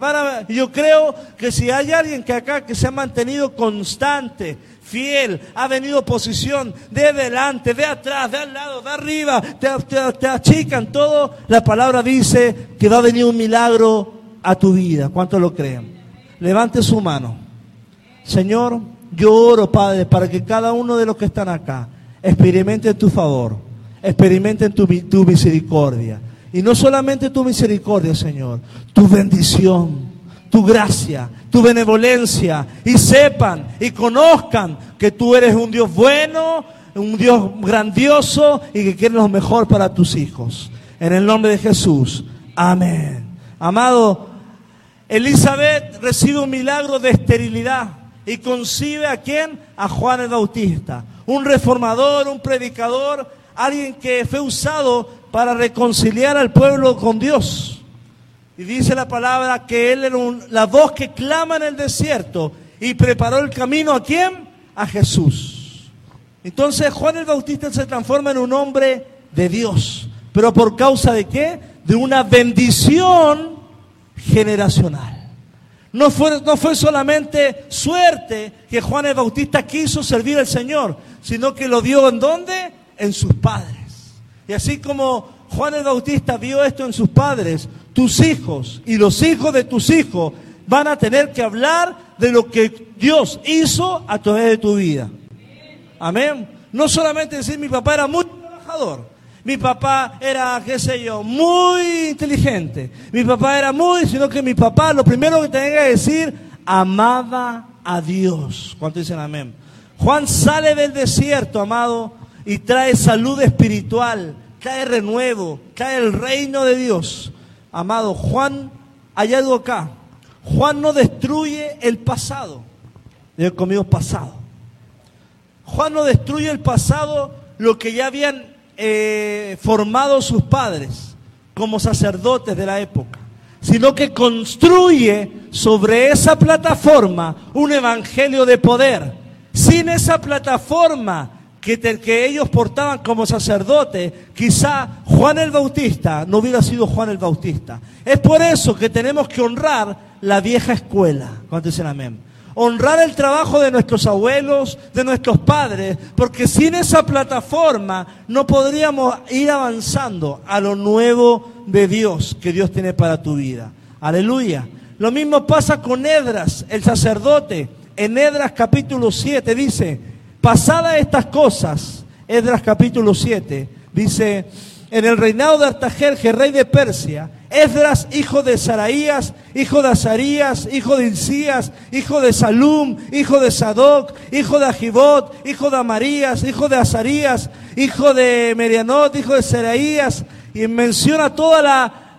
A: Yo creo que si hay alguien que acá que se ha mantenido constante, fiel, ha venido posición de delante, de atrás, de al lado, de arriba, te, achican todo. La palabra dice que va a venir un milagro a tu vida. ¿Cuántos lo creen? Levante su mano. Señor, yo oro, Padre, para que cada uno de los que están acá experimente tu favor, experimente tu, tu misericordia. Y no solamente tu misericordia, Señor, tu bendición tu gracia, tu benevolencia y sepan y conozcan que tú eres un Dios bueno, un Dios grandioso y que quieres lo mejor para tus hijos. En el nombre de Jesús. Amén. Amado, Elizabeth recibe un milagro de esterilidad y concibe a quién? A Juan el Bautista, un reformador, un predicador, alguien que fue usado para reconciliar al pueblo con Dios. Y dice la palabra que él era la voz que clama en el desierto y preparó el camino a quién? A Jesús. Entonces Juan el Bautista se transforma en un hombre de Dios. ¿Pero por causa de qué? De una bendición generacional. No fue, no fue solamente suerte que Juan el Bautista quiso servir al Señor, sino que lo dio en dónde? En sus padres. Y así como Juan el Bautista vio esto en sus padres, tus hijos y los hijos de tus hijos van a tener que hablar de lo que Dios hizo a través de tu vida. Amén. No solamente decir mi papá era muy trabajador, mi papá era, qué sé yo, muy inteligente, mi papá era muy, sino que mi papá lo primero que tenía que decir, amaba a Dios. ¿Cuánto dicen amén? Juan sale del desierto, amado, y trae salud espiritual, trae renuevo, trae el reino de Dios. Amado, Juan, hay algo acá. Juan no destruye el pasado. Digo conmigo pasado. Juan no destruye el pasado, lo que ya habían eh, formado sus padres como sacerdotes de la época, sino que construye sobre esa plataforma un evangelio de poder. Sin esa plataforma que, que ellos portaban como sacerdote, quizá Juan el Bautista no hubiera sido Juan el Bautista. Es por eso que tenemos que honrar la vieja escuela. ¿Cuántos dicen amén? honrar el trabajo de nuestros abuelos, de nuestros padres, porque sin esa plataforma no podríamos ir avanzando a lo nuevo de Dios que Dios tiene para tu vida. Aleluya. Lo mismo pasa con Edras, el sacerdote. En Edras capítulo 7 dice, pasadas estas cosas, Edras capítulo 7, dice, en el reinado de Artajerje, rey de Persia, Esdras, hijo de Saraías, hijo de Azarías, hijo de Ilcías, hijo de Salum, hijo de Sadoc, hijo de Ajibot, hijo de Amarías, hijo de Azarías, hijo de Merianot, hijo de Saraías, y menciona toda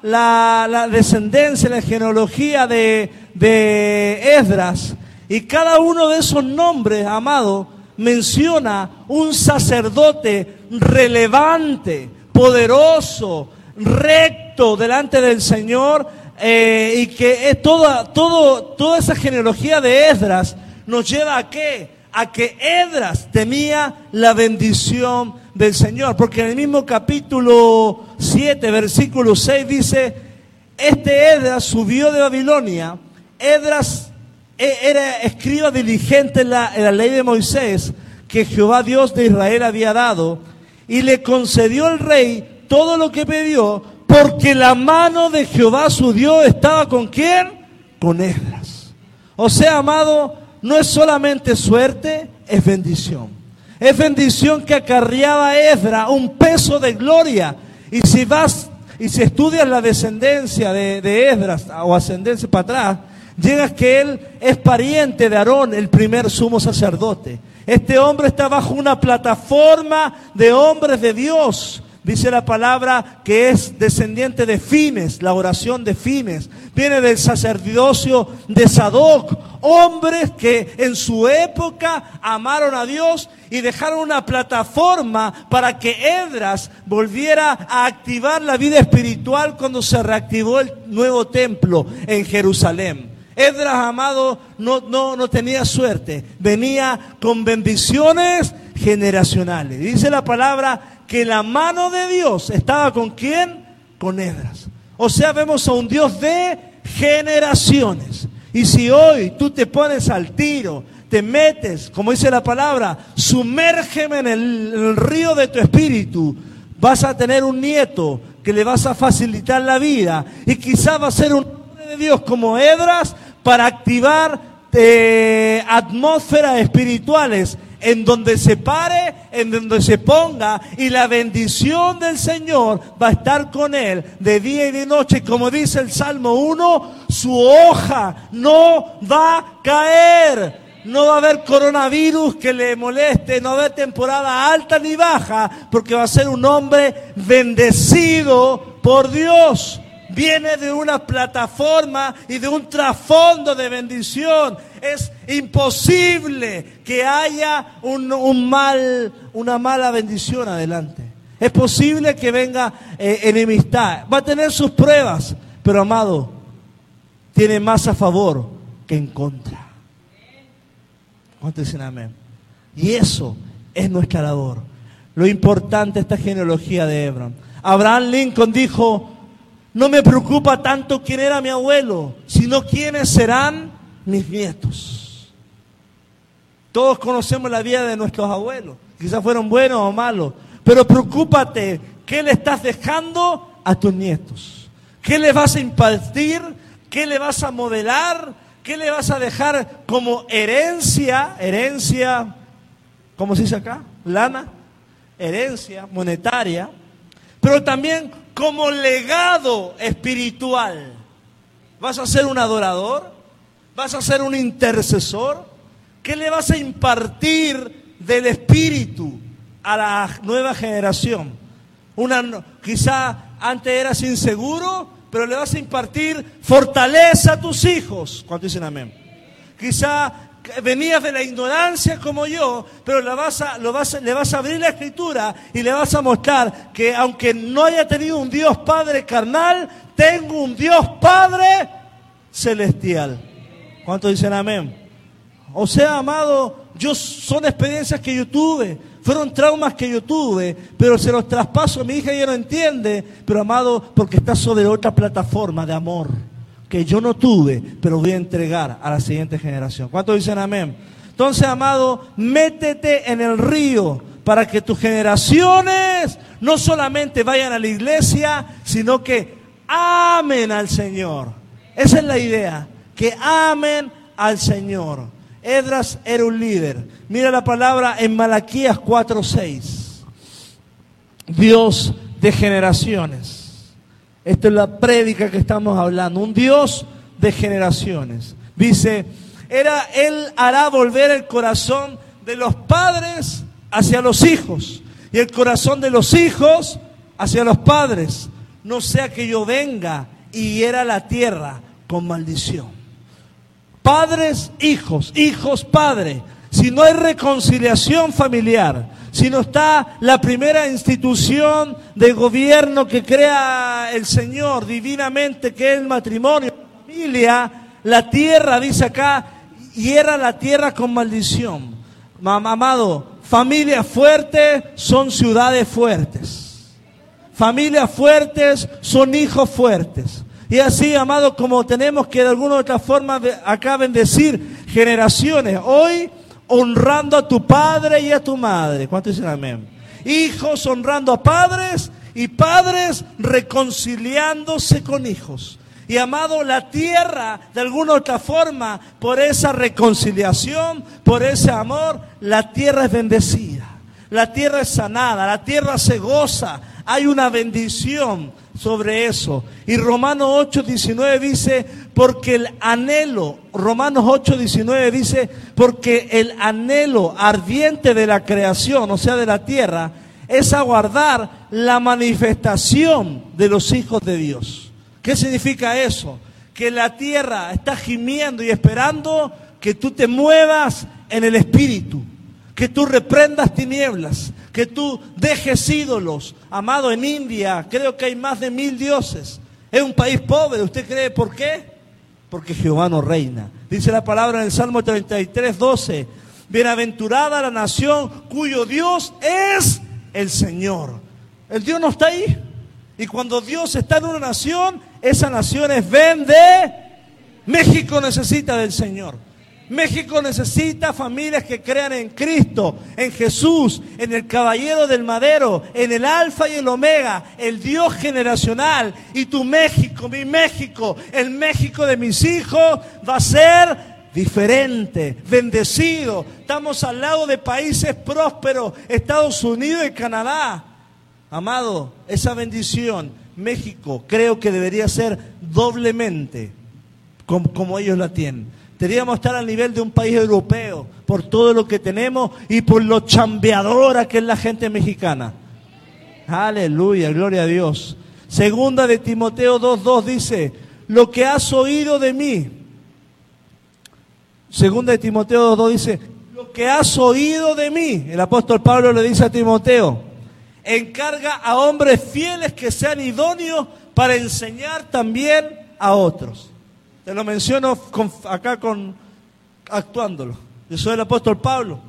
A: la, descendencia, la genealogía de, de Esdras. Y cada uno de esos nombres, amado, menciona un sacerdote relevante, poderoso, recto delante del Señor eh, y que es toda, toda esa genealogía de Esdras nos lleva a qué? A que Esdras temía la bendición del Señor. Porque en el mismo capítulo 7, versículo 6 dice, este Esdras subió de Babilonia. Esdras era escriba diligente en la, en la ley de Moisés que Jehová Dios de Israel había dado y le concedió el rey todo lo que pidió, porque la mano de Jehová su Dios estaba con quién? Con Esdras. O sea, amado, no es solamente suerte, es bendición. Es bendición que acarreaba Esdras un peso de gloria. Y si vas y si estudias la descendencia de, de Esdras o ascendencia para atrás, llegas que él es pariente de Aarón, el primer sumo sacerdote. Este hombre está bajo una plataforma de hombres de Dios Dice la palabra que es descendiente de Fines, la oración de Fines. Viene del sacerdocio de Sadoc. Hombres que en su época amaron a Dios y dejaron una plataforma para que Edras volviera a activar la vida espiritual cuando se reactivó el nuevo templo en Jerusalén. Edras, amado, no, no, no tenía suerte. Venía con bendiciones generacionales. Dice la palabra que la mano de Dios estaba con quién? Con Edras. O sea, vemos a un Dios de generaciones. Y si hoy tú te pones al tiro, te metes, como dice la palabra, sumérgeme en el, en el río de tu espíritu, vas a tener un nieto que le vas a facilitar la vida y quizás va a ser un de Dios como Edras para activar eh, atmósferas espirituales en donde se pare, en donde se ponga, y la bendición del Señor va a estar con él de día y de noche. Como dice el Salmo 1, su hoja no va a caer. No va a haber coronavirus que le moleste, no va a haber temporada alta ni baja, porque va a ser un hombre bendecido por Dios viene de una plataforma y de un trasfondo de bendición. Es imposible que haya un, mal, una mala bendición adelante. Es posible que venga eh, enemistad. Va a tener sus pruebas, pero amado, tiene más a favor que en contra. ¿Cuántos dicen amén? Y eso es nuestra labor. Lo importante esta genealogía de Abraham. Abraham Lincoln dijo, no me preocupa tanto quién era mi abuelo, sino quiénes serán mis nietos. Todos conocemos la vida de nuestros abuelos, quizás fueron buenos o malos, pero preocúpate, ¿qué le estás dejando a tus nietos? ¿Qué le vas a impartir? ¿Qué le vas a modelar? ¿Qué le vas a dejar como herencia? Herencia, ¿cómo se dice acá? Lana, herencia monetaria, pero también como legado espiritual. ¿Vas a ser un adorador? ¿Vas a ser un intercesor? ¿Qué le vas a impartir del espíritu a la nueva generación? Una, quizá antes eras inseguro, pero le vas a impartir fortaleza a tus hijos. ¿Cuánto dicen amén? Quizá venías de la ignorancia como yo, pero le vas, a, lo vas, le vas a abrir la escritura y le vas a mostrar que aunque no haya tenido un Dios Padre carnal, tengo un Dios Padre celestial. ¿Cuánto dicen amén? O sea, amado, yo son experiencias que yo tuve, fueron traumas que yo tuve, pero se los traspaso a mi hija y ella no entiende, pero amado, porque está sobre otra plataforma de amor que yo no tuve, pero voy a entregar a la siguiente generación. ¿Cuántos dicen amén? Entonces, amado, métete en el río para que tus generaciones no solamente vayan a la iglesia, sino que amen al Señor. Esa es la idea, que amen al Señor. Edras era un líder. Mira la palabra en Malaquías 4:6. Dios de generaciones. Esta es la prédica que estamos hablando. Un Dios de generaciones. Dice, era, Él hará volver el corazón de los padres hacia los hijos y el corazón de los hijos hacia los padres. No sea que yo venga y hiera la tierra con maldición. Padres, hijos, hijos, padres. Si no hay reconciliación familiar, si no está la primera institución de gobierno que crea el Señor divinamente, que es el matrimonio, la familia, la tierra, dice acá, hiera la tierra con maldición. Amado, familias fuertes son ciudades fuertes. Familias fuertes son hijos fuertes. Y así, amado, como tenemos que de alguna u otra forma acá bendecir generaciones. Hoy honrando a tu padre y a tu madre. ¿Cuántos dicen amén? Hijos honrando a padres y padres reconciliándose con hijos. Y amado, la tierra, de alguna otra forma, por esa reconciliación, por ese amor, la tierra es bendecida. La tierra es sanada, la tierra se goza. Hay una bendición sobre eso. Y Romanos 8, 19 dice, porque el anhelo, Romanos 8, 19 dice, porque el anhelo ardiente de la creación, o sea, de la tierra, es aguardar la manifestación de los hijos de Dios. ¿Qué significa eso? Que la tierra está gimiendo y esperando que tú te muevas en el espíritu que tú reprendas tinieblas, que tú dejes ídolos. Amado, en India creo que hay más de mil dioses. Es un país pobre, ¿usted cree por qué? Porque Jehová no reina. Dice la palabra en el Salmo 33, 12. Bienaventurada la nación cuyo Dios es el Señor. El Dios no está ahí. Y cuando Dios está en una nación, esa nación es vende. México necesita del Señor. México necesita familias que crean en Cristo, en Jesús, en el Caballero del Madero, en el Alfa y el Omega, el Dios generacional. Y tu México, mi México, el México de mis hijos va a ser diferente, bendecido. Estamos al lado de países prósperos, Estados Unidos y Canadá. Amado, esa bendición, México, creo que debería ser doblemente como, como ellos la tienen. Deberíamos estar al nivel de un país europeo por todo lo que tenemos y por lo chambeadora que es la gente mexicana. Aleluya, gloria a Dios. Segunda de Timoteo 2.2 dice, lo que has oído de mí. Segunda de Timoteo 2.2 dice, lo que has oído de mí. El apóstol Pablo le dice a Timoteo, encarga a hombres fieles que sean idóneos para enseñar también a otros. Te lo menciono acá con actuándolo. Yo soy el apóstol Pablo.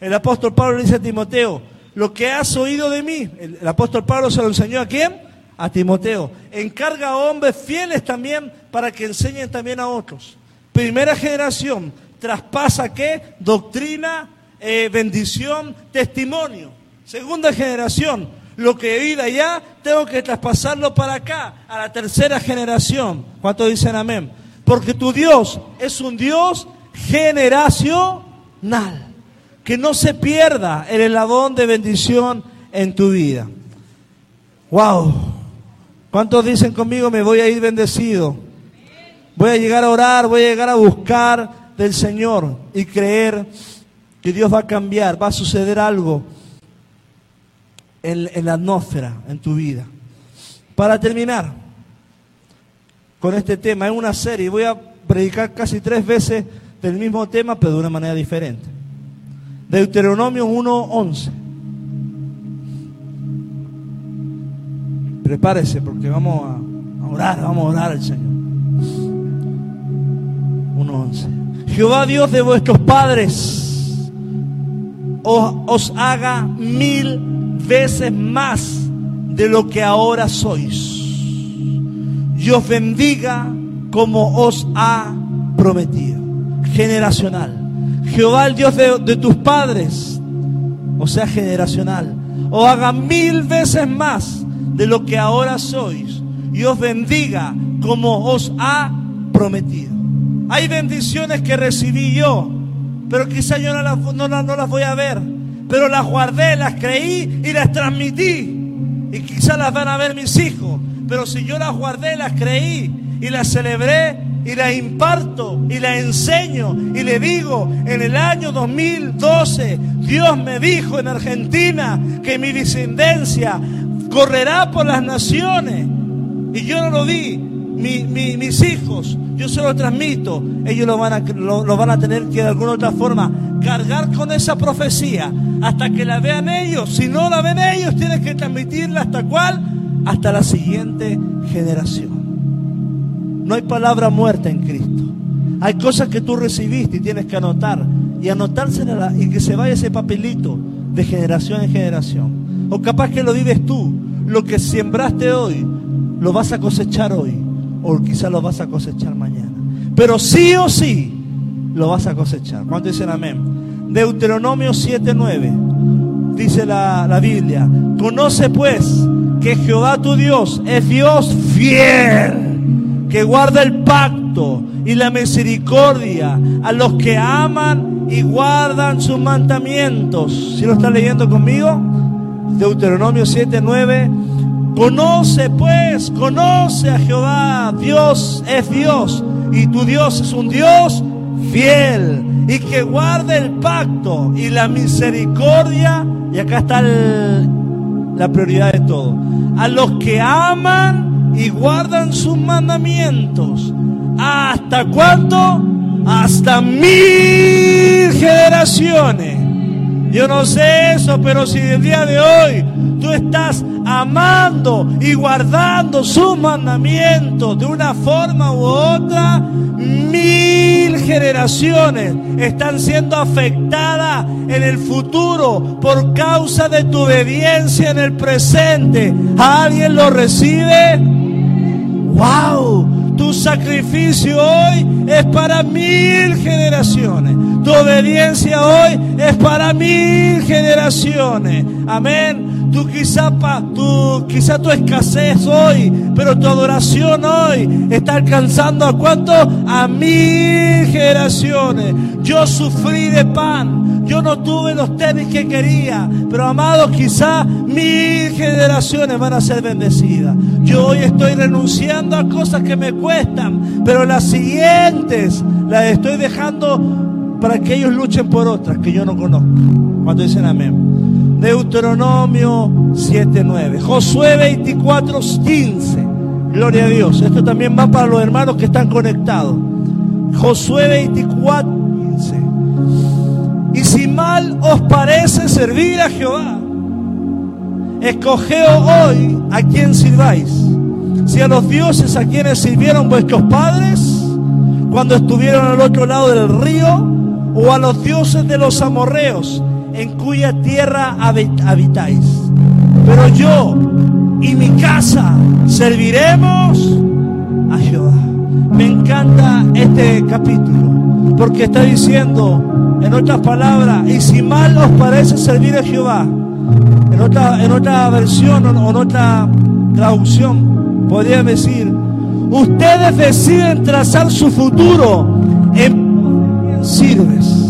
A: El apóstol Pablo dice a Timoteo, lo que has oído de mí, el, apóstol Pablo se lo enseñó a quién? A Timoteo. Encarga a hombres fieles también para que enseñen también a otros. Primera generación, traspasa qué? Doctrina, eh, bendición, testimonio. Segunda generación, lo que he oído allá, tengo que traspasarlo para acá, a la tercera generación. ¿Cuántos dicen amén? Porque tu Dios es un Dios generacional. Que no se pierda el eslabón de bendición en tu vida. Wow. ¿Cuántos dicen conmigo me voy a ir bendecido? Voy a llegar a orar, voy a llegar a buscar del Señor y creer que Dios va a cambiar, va a suceder algo en la atmósfera, en tu vida. Para terminar, con este tema. Es una serie. Voy a predicar casi tres veces del mismo tema, pero de una manera diferente. Deuteronomio 1.11. Prepárese porque vamos a orar, vamos a orar al Señor. 1.11. Jehová Dios de vuestros padres os, os haga mil veces más de lo que ahora sois. Y os bendiga como os ha prometido. Generacional. Jehová el Dios de, tus padres, o sea, generacional, os haga mil veces más de lo que ahora sois y os bendiga como os ha prometido. Hay bendiciones que recibí yo, pero quizá yo no las, no, no las voy a ver, pero las guardé, las creí y las transmití. Y quizá las van a ver mis hijos, pero si yo las guardé, las creí y las celebré y las imparto y las enseño y le digo, en el año 2012 Dios me dijo en Argentina que mi descendencia correrá por las naciones. Y yo no lo di, mis hijos, yo se lo transmito, ellos lo van, a, lo, van a tener que de alguna otra forma cargar con esa profecía hasta que la vean ellos. Si no la ven ellos, tienes que transmitirla hasta cuál? Hasta la siguiente generación. No hay palabra muerta en Cristo. Hay cosas que tú recibiste y tienes que anotar y anotársela y que se vaya ese papelito de generación en generación. O capaz que lo vives tú. Lo que sembraste hoy, lo vas a cosechar hoy. O quizás lo vas a cosechar mañana. Pero sí o sí, lo vas a cosechar. ¿Cuánto dicen amén? Deuteronomio 7:9 dice la, la Biblia. Conoce pues que Jehová tu Dios es Dios fiel, que guarda el pacto y la misericordia a los que aman y guardan sus mandamientos. ¿Si lo está leyendo conmigo? Deuteronomio 7:9. Conoce pues, conoce a Jehová. Dios es Dios y tu Dios es un Dios fiel y que guarde el pacto y la misericordia. Y acá está la prioridad de todo. A los que aman y guardan sus mandamientos. ¿Hasta cuánto? Hasta mil generaciones. Yo no sé eso, pero si el día de hoy tú estás amando y guardando sus mandamientos de una forma u otra, mil generaciones están siendo afectadas en el futuro por causa de tu obediencia en el presente. ¿Alguien lo recibe? ¡Wow! Tu sacrificio hoy es para mil generaciones. Tu obediencia hoy es para mil generaciones. Amén. Tú quizá, tu, quizá tu escasez hoy, pero tu adoración hoy está alcanzando a cuánto? A mil generaciones. Yo sufrí de pan. Yo no tuve los tenis que quería. Pero amados, quizá mil generaciones van a ser bendecidas. Yo hoy estoy renunciando a cosas que me cuestan. Pero las siguientes las estoy dejando para que ellos luchen por otras que yo no conozco. Cuando dicen amén. Deuteronomio 7:9. Josué 24:15. Gloria a Dios. Esto también va para los hermanos que están conectados. Josué 24:15. Y si mal os parece servir a Jehová, escogeos hoy a quien sirváis. Si a los dioses a quienes sirvieron vuestros padres cuando estuvieron al otro lado del río, o a los dioses de los amorreos en cuya tierra habitáis. Pero yo y mi casa serviremos a Jehová. Me encanta este capítulo porque está diciendo, en otras palabras, y si mal os parece servir a Jehová, en otra, en otra versión o en otra traducción, podría decir, ustedes deciden trazar su futuro en sirves.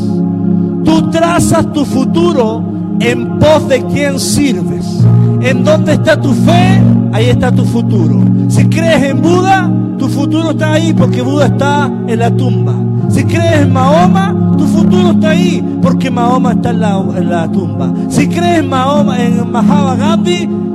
A: Tú trazas tu futuro en pos de quién sirves. En dónde está tu fe, ahí está tu futuro. Si crees en Buda, tu futuro está ahí porque Buda está en la tumba. Si crees en Mahoma, tu futuro está ahí porque Mahoma está en la, tumba. Si crees en Mahoma, en Mahatma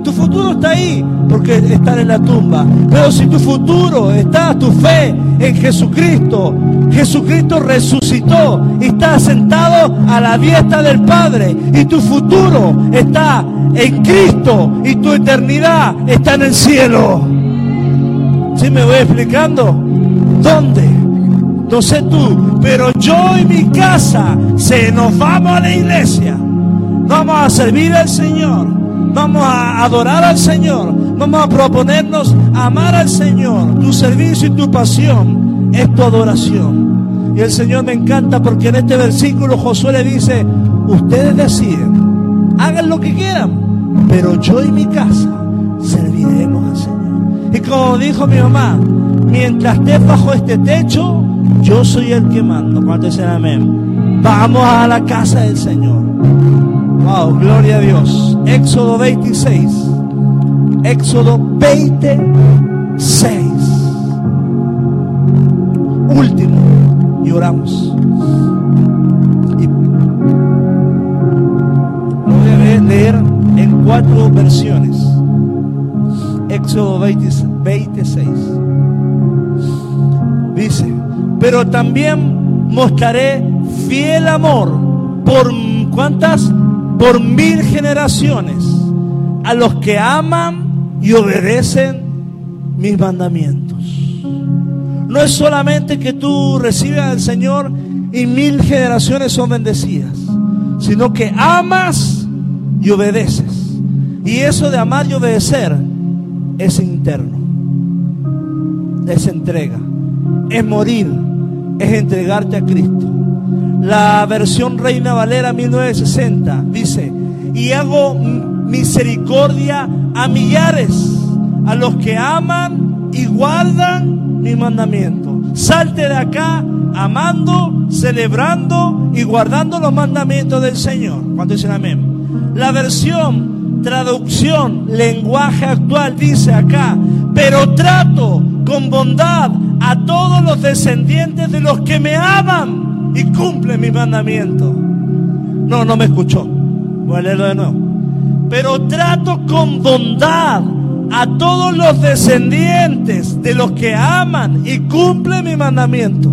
A: Tu futuro está ahí porque está en la tumba. Pero si tu futuro está, tu fe en Jesucristo, Jesucristo resucitó y está sentado a la diestra del Padre. Y tu futuro está en Cristo y tu eternidad está en el cielo. ¿Sí me voy explicando? ¿Dónde? No sé tú, pero yo y mi casa se nos vamos a la iglesia. Vamos a servir al Señor. Vamos a adorar al Señor. Vamos a proponernos amar al Señor. Tu servicio y tu pasión es tu adoración. Y el Señor me encanta porque en este versículo Josué le dice, ustedes deciden, hagan lo que quieran, pero yo y mi casa serviremos al Señor. Y como dijo mi mamá, mientras estés bajo este techo, yo soy el que mando. ¿Cuánto dicen amén? Vamos a la casa del Señor. Wow, gloria a Dios. Éxodo 26. Éxodo 26. Último. Y oramos. Y a leer en cuatro versiones. Éxodo 26. Dice, pero también mostraré fiel amor por cuántas? Por mil generaciones a los que aman y obedecen mis mandamientos. No es solamente que tú recibas al Señor y mil generaciones son bendecidas, sino que amas y obedeces. Y eso de amar y obedecer es interno, es entrega, es morir, es entregarte a Cristo. La versión Reina Valera 1960 dice, y hago misericordia a millares, a los que aman y guardan mi mandamiento. Salte de acá amando, celebrando y guardando los mandamientos del Señor. ¿Cuánto dicen amén? La versión, traducción, lenguaje actual dice acá, pero trato con bondad a todos los descendientes de los que me aman y cumplen mi mandamiento. No, no me escuchó. Voy a leerlo de nuevo. Pero trato con bondad a todos los descendientes de los que aman y cumplen mi mandamiento.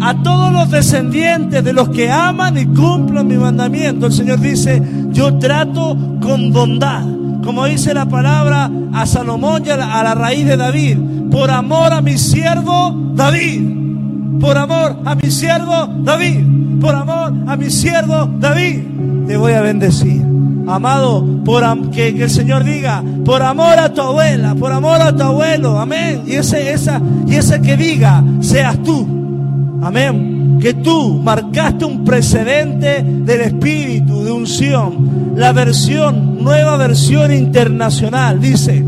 A: A todos los descendientes de los que aman y cumplen mi mandamiento. El Señor dice, yo trato con bondad. Como dice la palabra a Salomón y a la raíz de David. Por amor a mi siervo David. Por amor a mi siervo David. Por amor a mi siervo David. Te voy a bendecir. Amado, por que, que, el Señor diga, por amor a tu abuela, por amor a tu abuelo, amén. Y ese, esa, y ese que diga, seas tú, amén. Que tú marcaste un precedente del espíritu de unción. La versión, nueva versión internacional, dice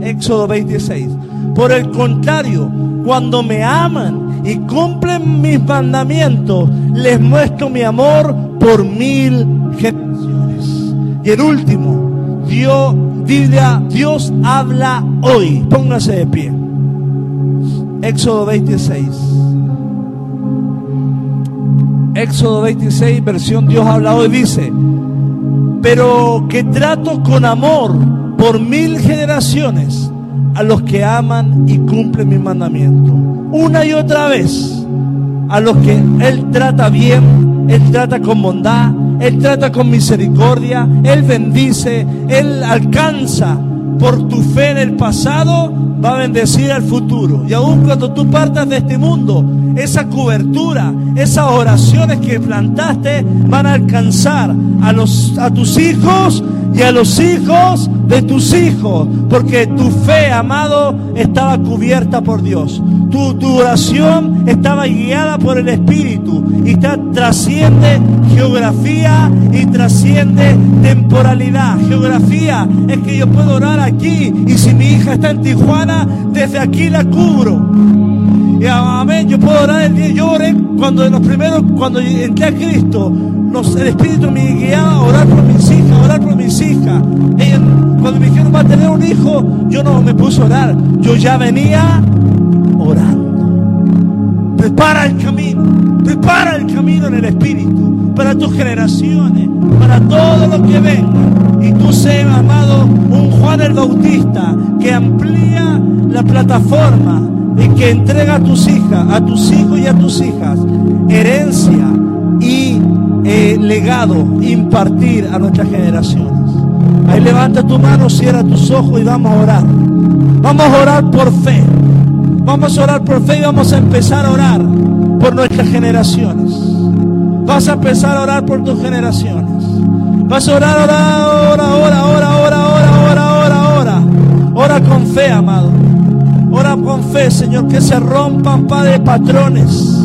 A: Éxodo 26. Por el contrario, cuando me aman y cumplen mis mandamientos, les muestro mi amor por mil generaciones. Y el último, Dios, Dios habla hoy. Póngase de pie. Éxodo 26. Éxodo 26, versión Dios habla hoy, dice, pero que trato con amor por mil generaciones a los que aman y cumplen mi mandamiento. Una y otra vez, a los que Él trata bien, Él trata con bondad, Él trata con misericordia, Él bendice, Él alcanza por tu fe en el pasado, va a bendecir al futuro. Y aun cuando tú partas de este mundo, esa cobertura, esas oraciones que plantaste van a alcanzar a, los, a tus hijos y a los hijos de tus hijos, porque tu fe, amado, estaba cubierta por Dios. Tu, oración estaba guiada por el Espíritu y está, trasciende geografía y trasciende temporalidad. Geografía es que yo puedo orar aquí y si mi hija está en Tijuana, desde aquí la cubro. Y amén, yo puedo orar el día. Yo oré cuando en los primeros, cuando entré a Cristo, el Espíritu me guiaba a orar por mis hijas, a orar por mis hijas. Cuando me dijeron va a tener un hijo, yo no me puse a orar. Yo ya venía orando. Prepara el camino, prepara el camino en el Espíritu para tus generaciones, para todo lo que venga. Y tú sé, amado, un Juan el Bautista que amplía la plataforma y que entrega a tus hijas, a tus hijos y a tus hijas herencia y eh, legado impartir a nuestras generaciones. Ahí levanta tu mano, cierra tus ojos y vamos a orar. Vamos a orar por fe. Vamos a orar por fe y vamos a empezar a orar por nuestras generaciones. Vas a empezar a orar por tus generaciones. Vas a orar, orar, ahora, ahora, ahora, ahora, ahora, ahora, ahora. Ora con fe, amado. Ora con fe, Señor, que se rompan, Padre, patrones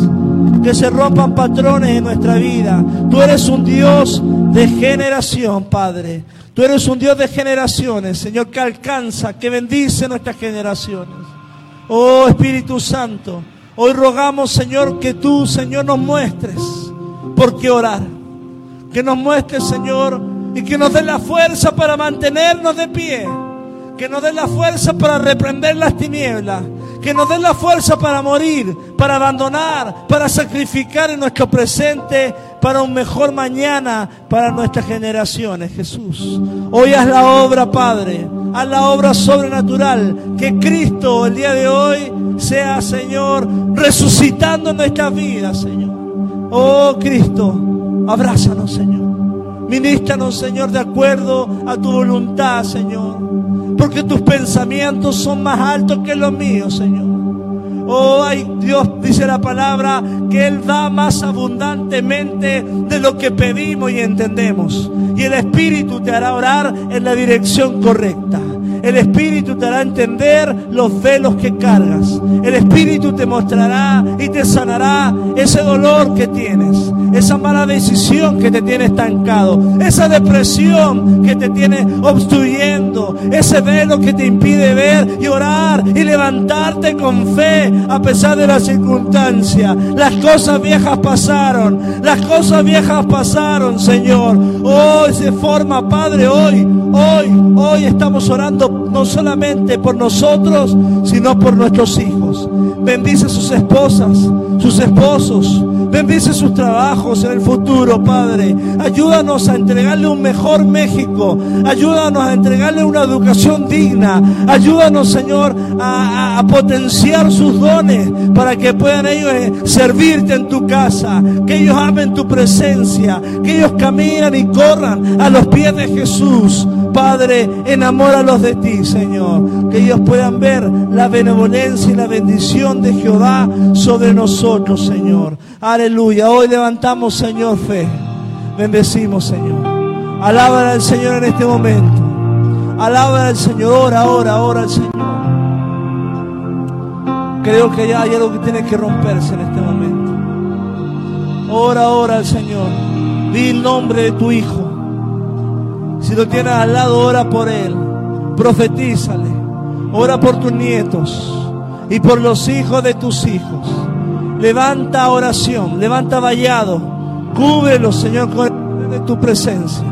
A: que se rompan patrones en nuestra vida. Tú eres un Dios de generación, Padre. Tú eres un Dios de generaciones, Señor, que alcanza, que bendice nuestras generaciones. Oh Espíritu Santo, hoy rogamos, Señor, que tú, Señor, nos muestres por qué orar. Que nos muestres, Señor, y que nos dé la fuerza para mantenernos de pie. Que nos dé la fuerza para reprender las tinieblas. Que nos dé la fuerza para morir, para abandonar, para sacrificar en nuestro presente para un mejor mañana para nuestras generaciones, Jesús. Hoy haz la obra, Padre, haz la obra sobrenatural, que Cristo el día de hoy sea, Señor, resucitando nuestras vidas, Señor. Oh Cristo, abrázanos, Señor. Ministranos, Señor, de acuerdo a tu voluntad, Señor. Porque tus pensamientos son más altos que los míos, Señor. Oh, ay, Dios dice la palabra que Él da más abundantemente de lo que pedimos y entendemos. Y el Espíritu te hará orar en la dirección correcta. El Espíritu te hará entender los velos que cargas. El Espíritu te mostrará y te sanará ese dolor que tienes, esa mala decisión que te tiene estancado, esa depresión que te tiene obstruyendo, ese velo que te impide ver y orar y levantarte con fe a pesar de las circunstancias. Las cosas viejas pasaron, las cosas viejas pasaron, Señor. Hoy se forma, Padre, hoy, hoy, hoy estamos orando no solamente por nosotros, sino por nuestros hijos. Bendice sus esposas, sus esposos. Bendice sus trabajos en el futuro, Padre. Ayúdanos a entregarle un mejor México. Ayúdanos a entregarle una educación digna. Ayúdanos, Señor, a, a potenciar sus dones para que puedan ellos eh, servirte en tu casa. Que ellos amen tu presencia. Que ellos caminan y corran a los pies de Jesús. Padre, enamóralos de ti, Señor. Que ellos puedan ver la benevolencia y la bendición de Jehová sobre nosotros, Señor. Aleluya. Hoy levantamos, Señor, fe. Bendecimos, Señor. Alaba al Señor en este momento. Alaba al Señor. Ora, ora, ora al Señor. Creo que ya hay algo que tiene que romperse en este momento. Ora, ora al Señor. Di el nombre de tu Hijo. Si lo tienes al lado, ora por Él. Profetízale. Ora por tus nietos y por los hijos de tus hijos. Levanta oración, levanta vallado. Cúbrelos, Señor, de tu presencia.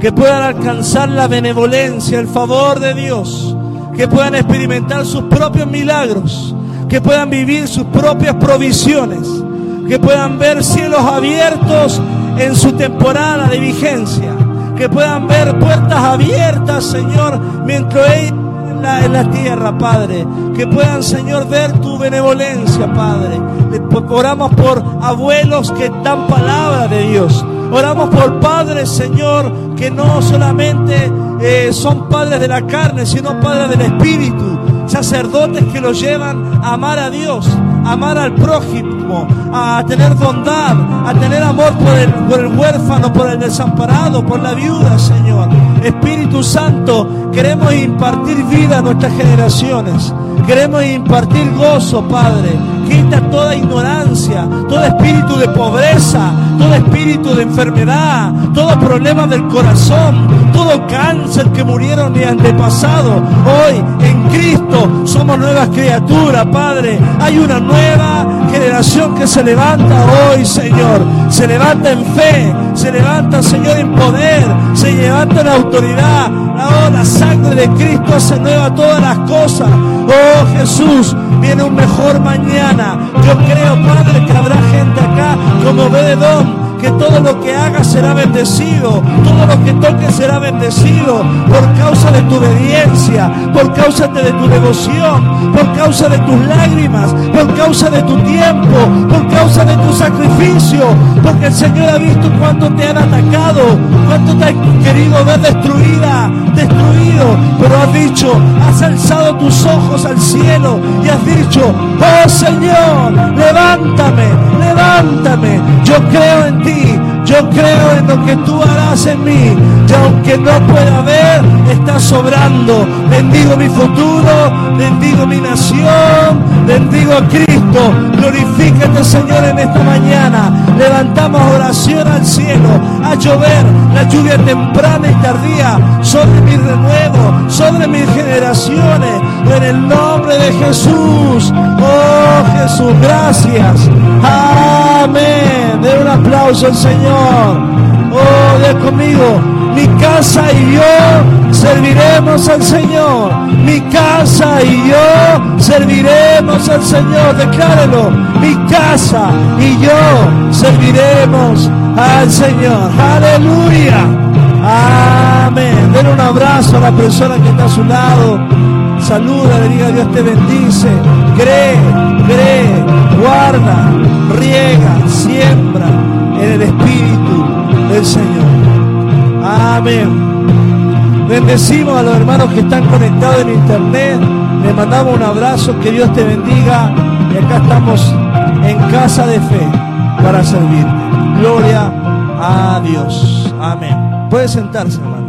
A: Que puedan alcanzar la benevolencia, el favor de Dios. Que puedan experimentar sus propios milagros. Que puedan vivir sus propias provisiones. Que puedan ver cielos abiertos en su temporada de vigencia. Que puedan ver puertas abiertas, Señor, mientras ellos en la, tierra, Padre. Que puedan, Señor, ver tu benevolencia, Padre. Oramos por abuelos que dan palabra de Dios. Oramos por padres, Señor, que no solamente eh, son padres de la carne, sino padres del Espíritu. Sacerdotes que los llevan a amar a Dios, amar al prójimo, a tener bondad, a tener amor por el, huérfano, por el desamparado, por la viuda, Señor. Espíritu Santo, queremos impartir vida a nuestras generaciones. Queremos impartir gozo, Padre. Quita toda ignorancia, todo espíritu de pobreza, todo espíritu de enfermedad, todo problema del corazón, todo cáncer que murieron mi antepasado. Hoy en Cristo somos nuevas criaturas, Padre. Hay una nueva generación que se levanta hoy, Señor. Se levanta en fe, se levanta, Señor, en poder, se levanta en autoridad. Oh, la sangre de Cristo hace nueva todas las cosas. Oh Jesús, viene un mejor mañana. Yo creo, Padre, que habrá gente acá como Bededón que todo lo que hagas será bendecido, todo lo que toques será bendecido por causa de tu obediencia, por causa de tu devoción, por causa de tus lágrimas, por causa de tu tiempo, por causa de tu sacrificio, porque el Señor ha visto cuánto te han atacado, cuánto te han querido ver destruida, destruido, pero has dicho, has alzado tus ojos al cielo y has dicho, oh Señor, levántame, levántame, yo creo en ti, yo creo en lo que tú harás en mí. Y aunque no pueda ver, está sobrando. Bendigo mi futuro, bendigo mi nación, bendigo a Cristo. Glorifícate, Señor, en esta mañana. Levantamos oración al cielo, a llover la lluvia temprana y tardía sobre mi renuevo, sobre mis generaciones. En el nombre de Jesús. Oh Jesús, gracias. Amén. De un aplauso al Señor. Oh, de conmigo. Mi casa y yo serviremos al Señor. Mi casa y yo serviremos al Señor. Declárelo. Mi casa y yo serviremos al Señor. Aleluya. Amén. Den un abrazo a la persona que está a su lado. Saluda, le diga Dios te bendice. Cree, cree, guarda, riega, siembra en el Espíritu del Señor. Amén. Bendecimos a los hermanos que están conectados en internet. Les mandamos un abrazo. Que Dios te bendiga. Y acá estamos en casa de fe para servirte. Gloria a Dios. Amén. Puede sentarse, hermano.